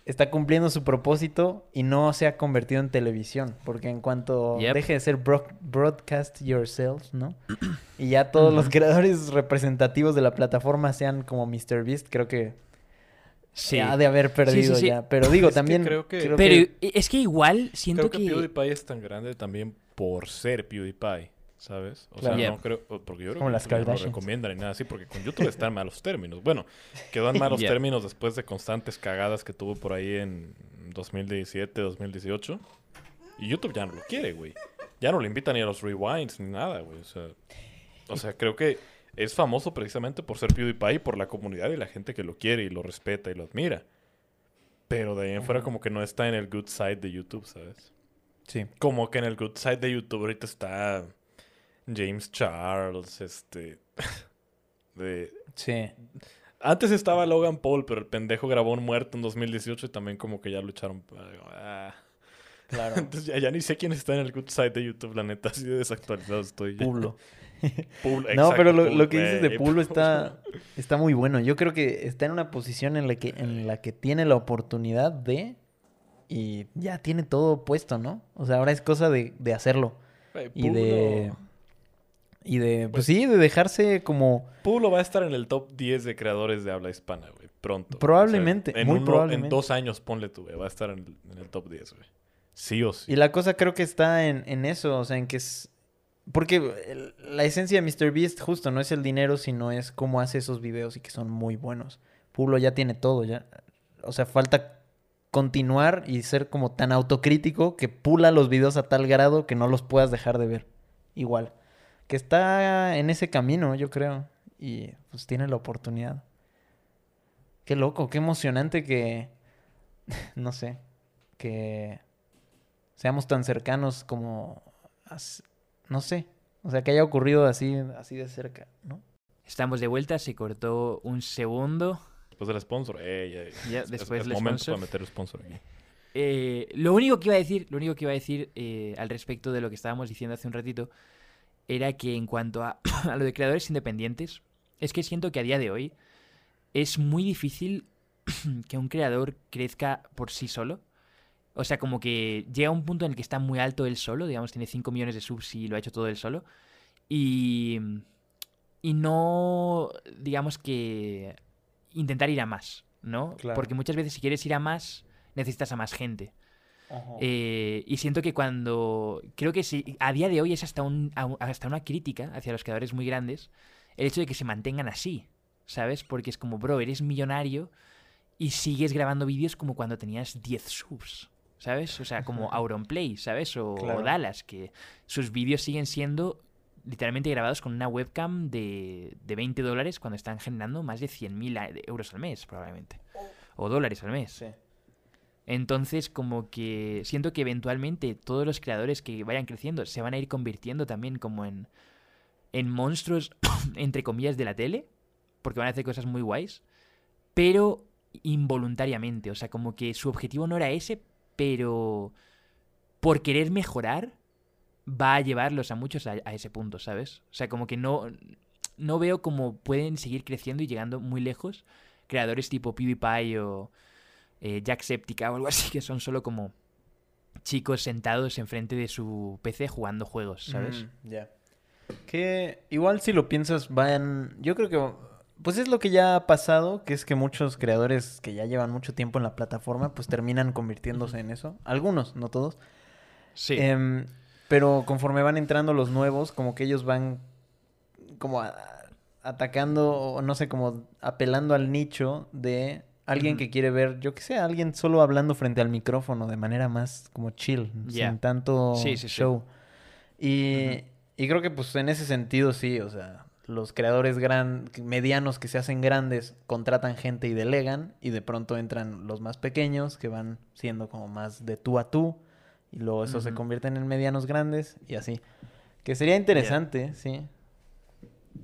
está cumpliendo su propósito y no se ha convertido en televisión. Porque en cuanto Yep. deje de ser bro- broadcast yourself, ¿no? [CLEARS THROAT] Y ya todos los creadores representativos de la plataforma sean como MrBeast, creo que Sí. ha de haber perdido sí. ya. Pero digo, [LAUGHS] Es que también creo que- creo Pero que- es que igual siento Creo que, que... PewDiePie es tan grande también por ser PewDiePie, ¿sabes? O Claro. sea, no creo... Porque yo creo Como que las no lo recomiendan ni nada así, porque con YouTube está en malos términos. Bueno, quedó en malos términos después de constantes cagadas que tuvo por ahí en 2017, 2018. Y YouTube ya no lo quiere, güey. Ya no le invitan ni a los rewinds ni nada, güey. O sea, o sea, creo que es famoso precisamente por ser PewDiePie y por la comunidad y la gente que lo quiere y lo respeta y lo admira. Pero de ahí en fuera como que no está en el good side de YouTube, ¿sabes? Sí. Como que en el good side de YouTube ahorita está James Charles, este... [LAUGHS] de... Sí. Antes estaba Logan Paul, pero el pendejo grabó un muerto en 2018 y también como que ya lo echaron... ah. Claro. [LAUGHS] Entonces ya, ya ni sé quién está en el good side de YouTube, la neta, así de desactualizado estoy. ya. Pulo. [LAUGHS] Pulo, No, pero lo, Pulo, lo que dices de Pulo está, está muy bueno. Yo creo que está en una posición en la que, en la que tiene la oportunidad de... Y ya tiene todo puesto, ¿no? O sea, ahora es cosa de, de hacerlo. Y de... Y de... Pues sí, de dejarse como... Pulo va a estar en el top 10 de creadores de habla hispana, güey, pronto. Probablemente, en muy uno- probablemente. En dos años, ponle tú, güey, va a estar en el, en el top 10, güey. Sí o sí. Y la cosa creo que está en, en eso, o sea, en que es... Porque el- la esencia de MrBeast justo no es el dinero, sino es cómo hace esos videos y que son muy buenos. Pulo ya tiene todo, ya. O sea, falta continuar y ser como tan autocrítico que pula los videos a tal grado que no los puedas dejar de ver. Igual. Que está en ese camino, yo creo. Y pues tiene la oportunidad. Qué loco, qué emocionante que... [LAUGHS] no sé. Que seamos tan cercanos como... No sé. O sea, que haya ocurrido así, así de cerca, ¿no? Estamos de vuelta, se cortó un segundo. Después del sponsor. ey. Ya, Es- después es, momento sponsor. para meter el sponsor aquí. Eh, lo único que iba a decir, lo único que iba a decir eh, al respecto de lo que estábamos diciendo hace un ratito era que en cuanto a, [CLEARS THROAT] a lo de creadores independientes, es que siento que a día de hoy es muy difícil [CLEARS THROAT] que un creador crezca por sí solo. O sea, como que llega a un punto en el que está muy alto él solo, digamos, tiene 5 millones de subs y lo ha hecho todo él solo. Y, y no, digamos que, intentar ir a más, ¿no? Claro. Porque muchas veces si quieres ir a más, necesitas a más gente. Eh, y siento que cuando. Creo que sí, a día de hoy es hasta, un, hasta una crítica hacia los creadores muy grandes el hecho de que se mantengan así, ¿sabes? Porque es como, bro, eres millonario y sigues grabando vídeos como cuando tenías 10 subs, ¿sabes? O sea, como Auronplay, ¿sabes? O. Dallas, que sus vídeos siguen siendo literalmente grabados con una webcam de, de 20 dólares cuando están generando más de 100.000 a- euros al mes, probablemente. O dólares al mes. Sí. Entonces, como que siento que eventualmente todos los creadores que vayan creciendo se van a ir convirtiendo también como en, en monstruos, [COUGHS] entre comillas, de la tele, porque van a hacer cosas muy guays, pero involuntariamente. O sea, como que su objetivo no era ese, pero por querer mejorar va a llevarlos a muchos a, ese punto, ¿sabes? O sea, como que no, no veo cómo pueden seguir creciendo y llegando muy lejos creadores tipo PewDiePie o eh, Jacksepticeye o algo así, que son solo como chicos sentados enfrente de su PC jugando juegos, ¿sabes? Mm, ya. Que igual si lo piensas van... Yo creo que... Pues es lo que ya ha pasado, que es que muchos creadores que ya llevan mucho tiempo en la plataforma, pues terminan convirtiéndose en eso. Algunos, no todos. Sí. Em, pero conforme van entrando los nuevos, como que ellos van como a- atacando, o no sé, como apelando al nicho de alguien que quiere ver, yo que sé, alguien solo hablando frente al micrófono de manera más como chill, sin tanto Sí, sí, sí. show. Y, y creo que pues en ese sentido sí, o sea, los creadores gran, medianos que se hacen grandes contratan gente y delegan y de pronto entran los más pequeños que van siendo como más de tú a tú y luego eso se convierten en medianos grandes y así. Que sería interesante, sí.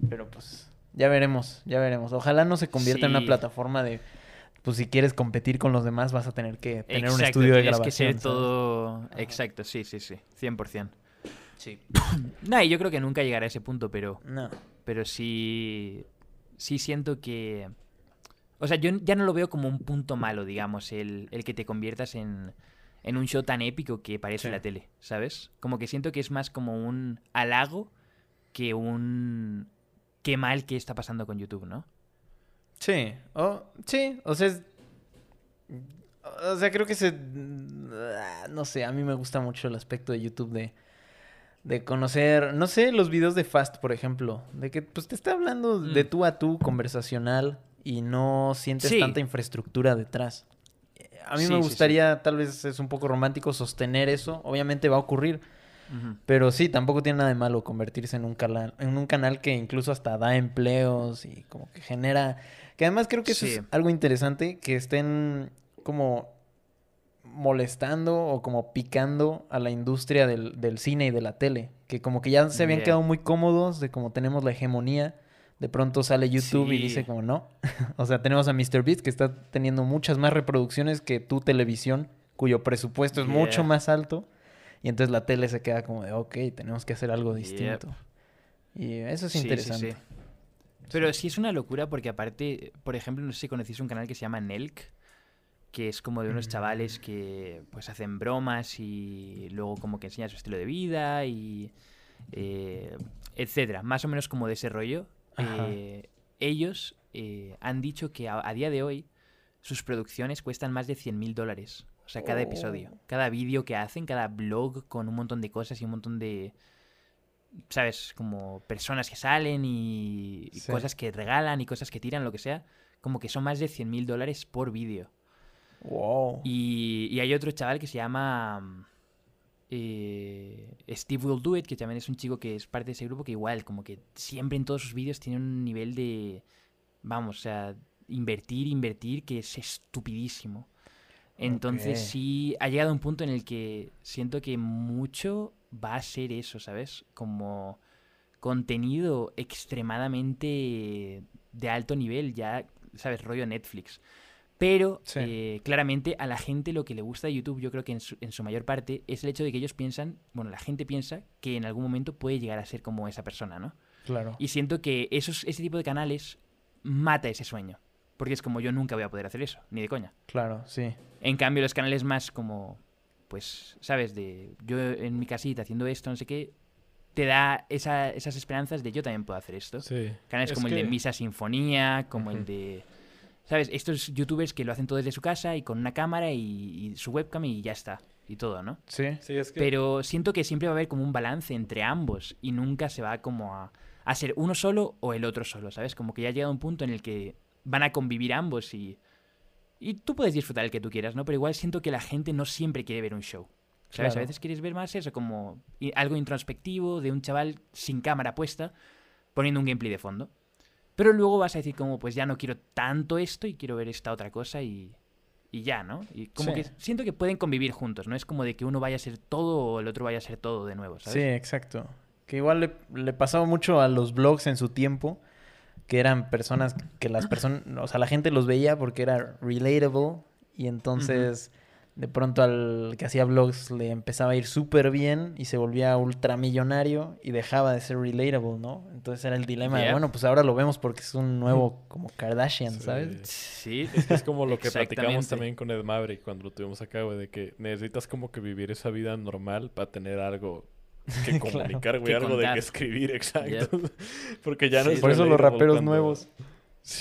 Pero pues ya veremos, ya veremos. Ojalá no se convierta en una plataforma de pues si quieres competir con los demás vas a tener que tener un estudio de grabación. que ser ¿sabes? todo... Exacto, sí, sí, sí, 100%. Sí. [COUGHS] Nah, y yo creo que nunca llegará a ese punto, pero, No. pero sí, sí siento que... O sea, yo ya no lo veo como un punto malo, digamos, el, el que te conviertas en, en un show tan épico que parece Sí. la tele, ¿sabes? Como que siento que es más como un halago que un... Qué mal que está pasando con YouTube, ¿no? Sí, o sí, o sea, es- o sea, creo que se, no sé, a mí me gusta mucho el aspecto de YouTube de, de conocer, no sé, los videos de Fast, por ejemplo, de que pues te está hablando de Mm. tú a tú, conversacional, y no sientes Sí. tanta infraestructura detrás. A mí Sí, me sí. gustaría, tal vez es un poco romántico, sostener eso, obviamente va a ocurrir, pero sí, tampoco tiene nada de malo convertirse en un canal, en un canal que incluso hasta da empleos y como que genera, que además creo que eso Sí. es algo interesante, que estén como molestando o como picando a la industria del, del cine y de la tele, que como que ya se habían Yeah. quedado muy cómodos de como tenemos la hegemonía, de pronto sale YouTube y dice como no, [LAUGHS] o sea, tenemos a MrBeast que está teniendo muchas más reproducciones que tu televisión, cuyo presupuesto es mucho más alto. Y entonces la tele se queda como de, ok, tenemos que hacer algo distinto. Y eso es sí, interesante. sí. Pero sí es una locura porque aparte, por ejemplo, no sé si conocéis un canal que se llama Nelk, que es como de unos chavales Mm. que pues hacen bromas y luego como que enseñan su estilo de vida y eh, etcétera, más o menos como de ese rollo. Eh, ellos eh, han dicho que a, a día de hoy sus producciones cuestan más de 100 mil dólares. O sea, cada episodio. Oh. Cada vídeo que hacen, cada blog con un montón de cosas y un montón de... ¿Sabes? Como personas que salen y, y Sí. cosas que regalan y cosas que tiran, lo que sea. Como que son más de 100 mil dólares por vídeo. Wow. Y, y hay otro chaval que se llama mm, eh, Steve Will Do It, que también es un chico que es parte de ese grupo, que igual, como que siempre en todos sus vídeos tiene un nivel de, vamos, o sea, invertir, invertir, que es estupidísimo. Entonces sí, ha llegado un punto en el que siento que mucho va a ser eso, ¿sabes? Como contenido extremadamente de alto nivel, ya, ¿sabes? Rollo Netflix. Pero Sí. eh, claramente a la gente lo que le gusta de YouTube, yo creo que en su, en su mayor parte, es el hecho de que ellos piensan, bueno, la gente piensa que en algún momento puede llegar a ser como esa persona, ¿no? Claro. Y siento que esos, ese tipo de canales mata ese sueño. Porque es como yo nunca voy a poder hacer eso, ni de coña. Claro, sí. En cambio, los canales más como, pues, ¿sabes? De yo en mi casita haciendo esto, no sé qué, te da esa- esas esperanzas de yo también puedo hacer esto. Sí. Canales Es como el de Misa Sinfonía, como el de... ¿Sabes? Estos youtubers que lo hacen todo desde su casa y con una cámara y, y su webcam y ya está. Y todo, ¿no? Sí. Sí, es que... Pero siento que siempre va a haber como un balance entre ambos y nunca se va como a, a ser uno solo o el otro solo, ¿sabes? Como que ya ha llegado un punto en el que van a convivir ambos y... Y tú puedes disfrutar el que tú quieras, ¿no? Pero igual siento que la gente no siempre quiere ver un show. ¿Sabes? Claro. A veces quieres ver más eso, como algo introspectivo de un chaval sin cámara puesta, poniendo un gameplay de fondo. Pero luego vas a decir como, pues ya no quiero tanto esto y quiero ver esta otra cosa y, y ya, ¿no? Y como Sí. que siento que pueden convivir juntos, ¿no? Es como de que uno vaya a ser todo o el otro vaya a ser todo de nuevo, ¿sabes? Sí, exacto. Que igual le, le pasaba mucho a los blogs en su tiempo, que eran personas que las personas, o sea, la gente los veía porque era relatable y entonces de pronto al que hacía blogs le empezaba a ir súper bien y se volvía ultramillonario y dejaba de ser relatable, ¿no? Entonces era el dilema de, bueno, pues ahora lo vemos porque es un nuevo como Kardashian, Sí. ¿sabes? Sí, Es que es como lo que platicamos también con Ed Maverick cuando lo tuvimos acá, güey, de que necesitas como que vivir esa vida normal para tener algo [LAUGHS] que comunicar, güey, algo de que escribir, exacto. [LAUGHS] Porque ya no Sí. es Por eso los raperos nuevos.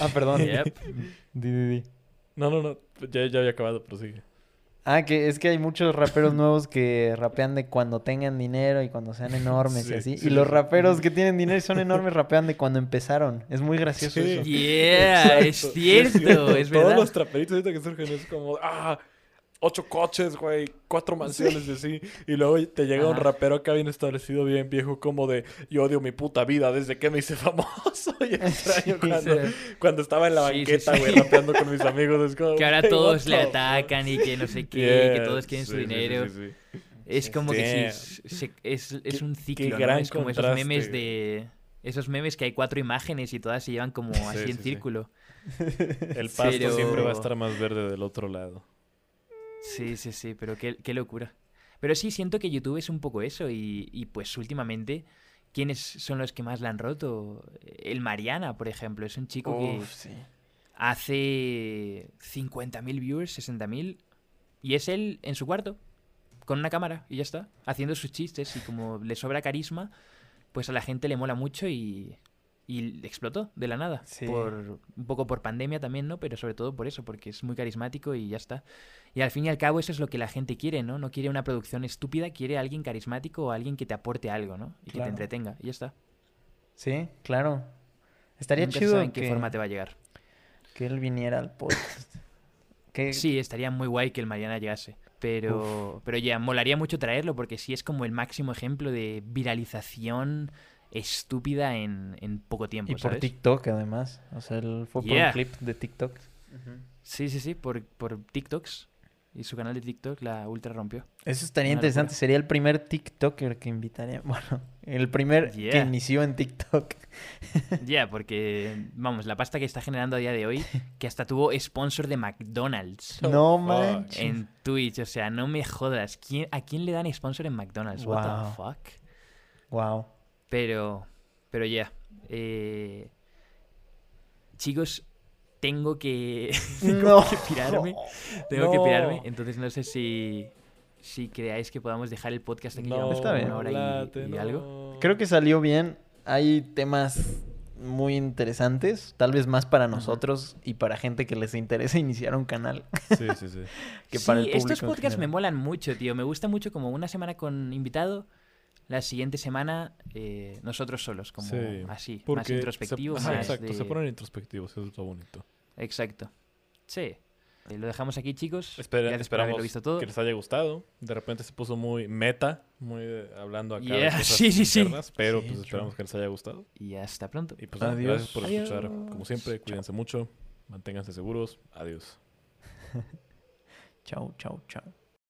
Ah, perdón. Yep. [LAUGHS] Di, di, di. No, no, no, ya, ya había acabado, pero sigue. Ah, que es que hay muchos raperos nuevos que rapean de cuando tengan dinero y cuando sean enormes Sí, y así. sí, y los raperos que tienen dinero y son enormes rapean de cuando empezaron. Es muy gracioso Sí. eso. Yeah, es cierto, es Todos verdad. los traperitos ahorita que surgen es como, ah, ocho coches, güey, cuatro mansiones y así. Y luego te llega un rapero acá bien establecido, bien viejo, como de, yo odio mi puta vida desde que me hice famoso. [LAUGHS] Y [LAUGHS] extraño cuando, Sí. cuando estaba en la Sí, sí, banqueta, sí. güey, rapeando con mis amigos. Es como, Que ahora "Güey, todos le atacan y que no sé fuck?" qué, que todos quieren su sí, sí, sí, dinero. sí, sí. Es como que sí, es, se- es, un ciclo, ¿no? Es como esos memes de... Esos memes que hay cuatro imágenes y todas se llevan como así sí, en sí. círculo. El pasto Pero- siempre va a estar más verde del otro lado. Sí, sí, sí, pero qué, qué locura. Pero sí, siento que YouTube es un poco eso y, y pues últimamente, ¿quiénes son los que más la han roto? El Mariana, por ejemplo, es un chico que sí. hace 50.000 viewers, 60.000 y es él en su cuarto con una cámara y ya está, haciendo sus chistes y como le sobra carisma, pues a la gente le mola mucho y, y explotó de la nada. Sí. Por, un poco por pandemia también, ¿no? Pero sobre todo por eso, porque es muy carismático y ya está. Y al fin y al cabo eso es lo que la gente quiere, ¿no? No quiere una producción estúpida, quiere a alguien carismático o alguien que te aporte algo, ¿no? Y que te entretenga y ya está. Sí, claro. Estaría Nunca chido en que, qué forma te va a llegar. que él viniera al podcast. [LAUGHS] Que- Sí, estaría muy guay que el Mariana llegase. Pero, pero ya, molaría mucho traerlo porque sí es como el máximo ejemplo de viralización estúpida en, en poco tiempo, Y por. TikTok, además. O sea, él fue por Yeah. un clip de TikTok. Sí, sí, sí, por, por TikToks. Y su canal de TikTok la ultra rompió. Eso estaría Una interesante. locura. Sería el primer TikToker que invitaría. [LAUGHS] Bueno, el primer que inició en TikTok. [LAUGHS] Ya, porque, vamos, la pasta que está generando a día de hoy, que hasta tuvo sponsor de McDonald's No fuck. manches. en Twitch. O sea, no me jodas. ¿Quién, ¿A quién le dan sponsor en McDonald's? What Wow. the fuck? Wow. Pero, pero ya. eh, chicos, tengo que, [LAUGHS] No. que pirarme. Tengo que pirarme. Entonces no sé si, si creáis que podamos dejar el podcast aquí. Está bien. y- late, y, no. algo. Creo que salió bien. Hay temas muy interesantes, tal vez más para nosotros y para gente que les interesa [LAUGHS] iniciar un canal Sí, sí, sí. [LAUGHS] que para Sí, estos podcasts me molan mucho, tío. Me gusta mucho como una semana con invitado, la siguiente semana eh, nosotros solos, como Sí, así, más introspectivos. Se, ajá, más exacto, se de- ponen introspectivos, eso es lo bonito. Exacto. Sí. Eh, lo dejamos aquí, chicos. Espera, esperamos visto todo. que les haya gustado. De repente se puso muy meta, muy eh, hablando acá de Yeah, cosas [LAUGHS] sí, sí, internas, pero Sí, pues esperamos que les haya gustado. Y hasta pronto. Y pues Adiós. gracias por escuchar. Como siempre, cuídense mucho, manténganse seguros. Adiós. [LAUGHS] Chau, chau, chau.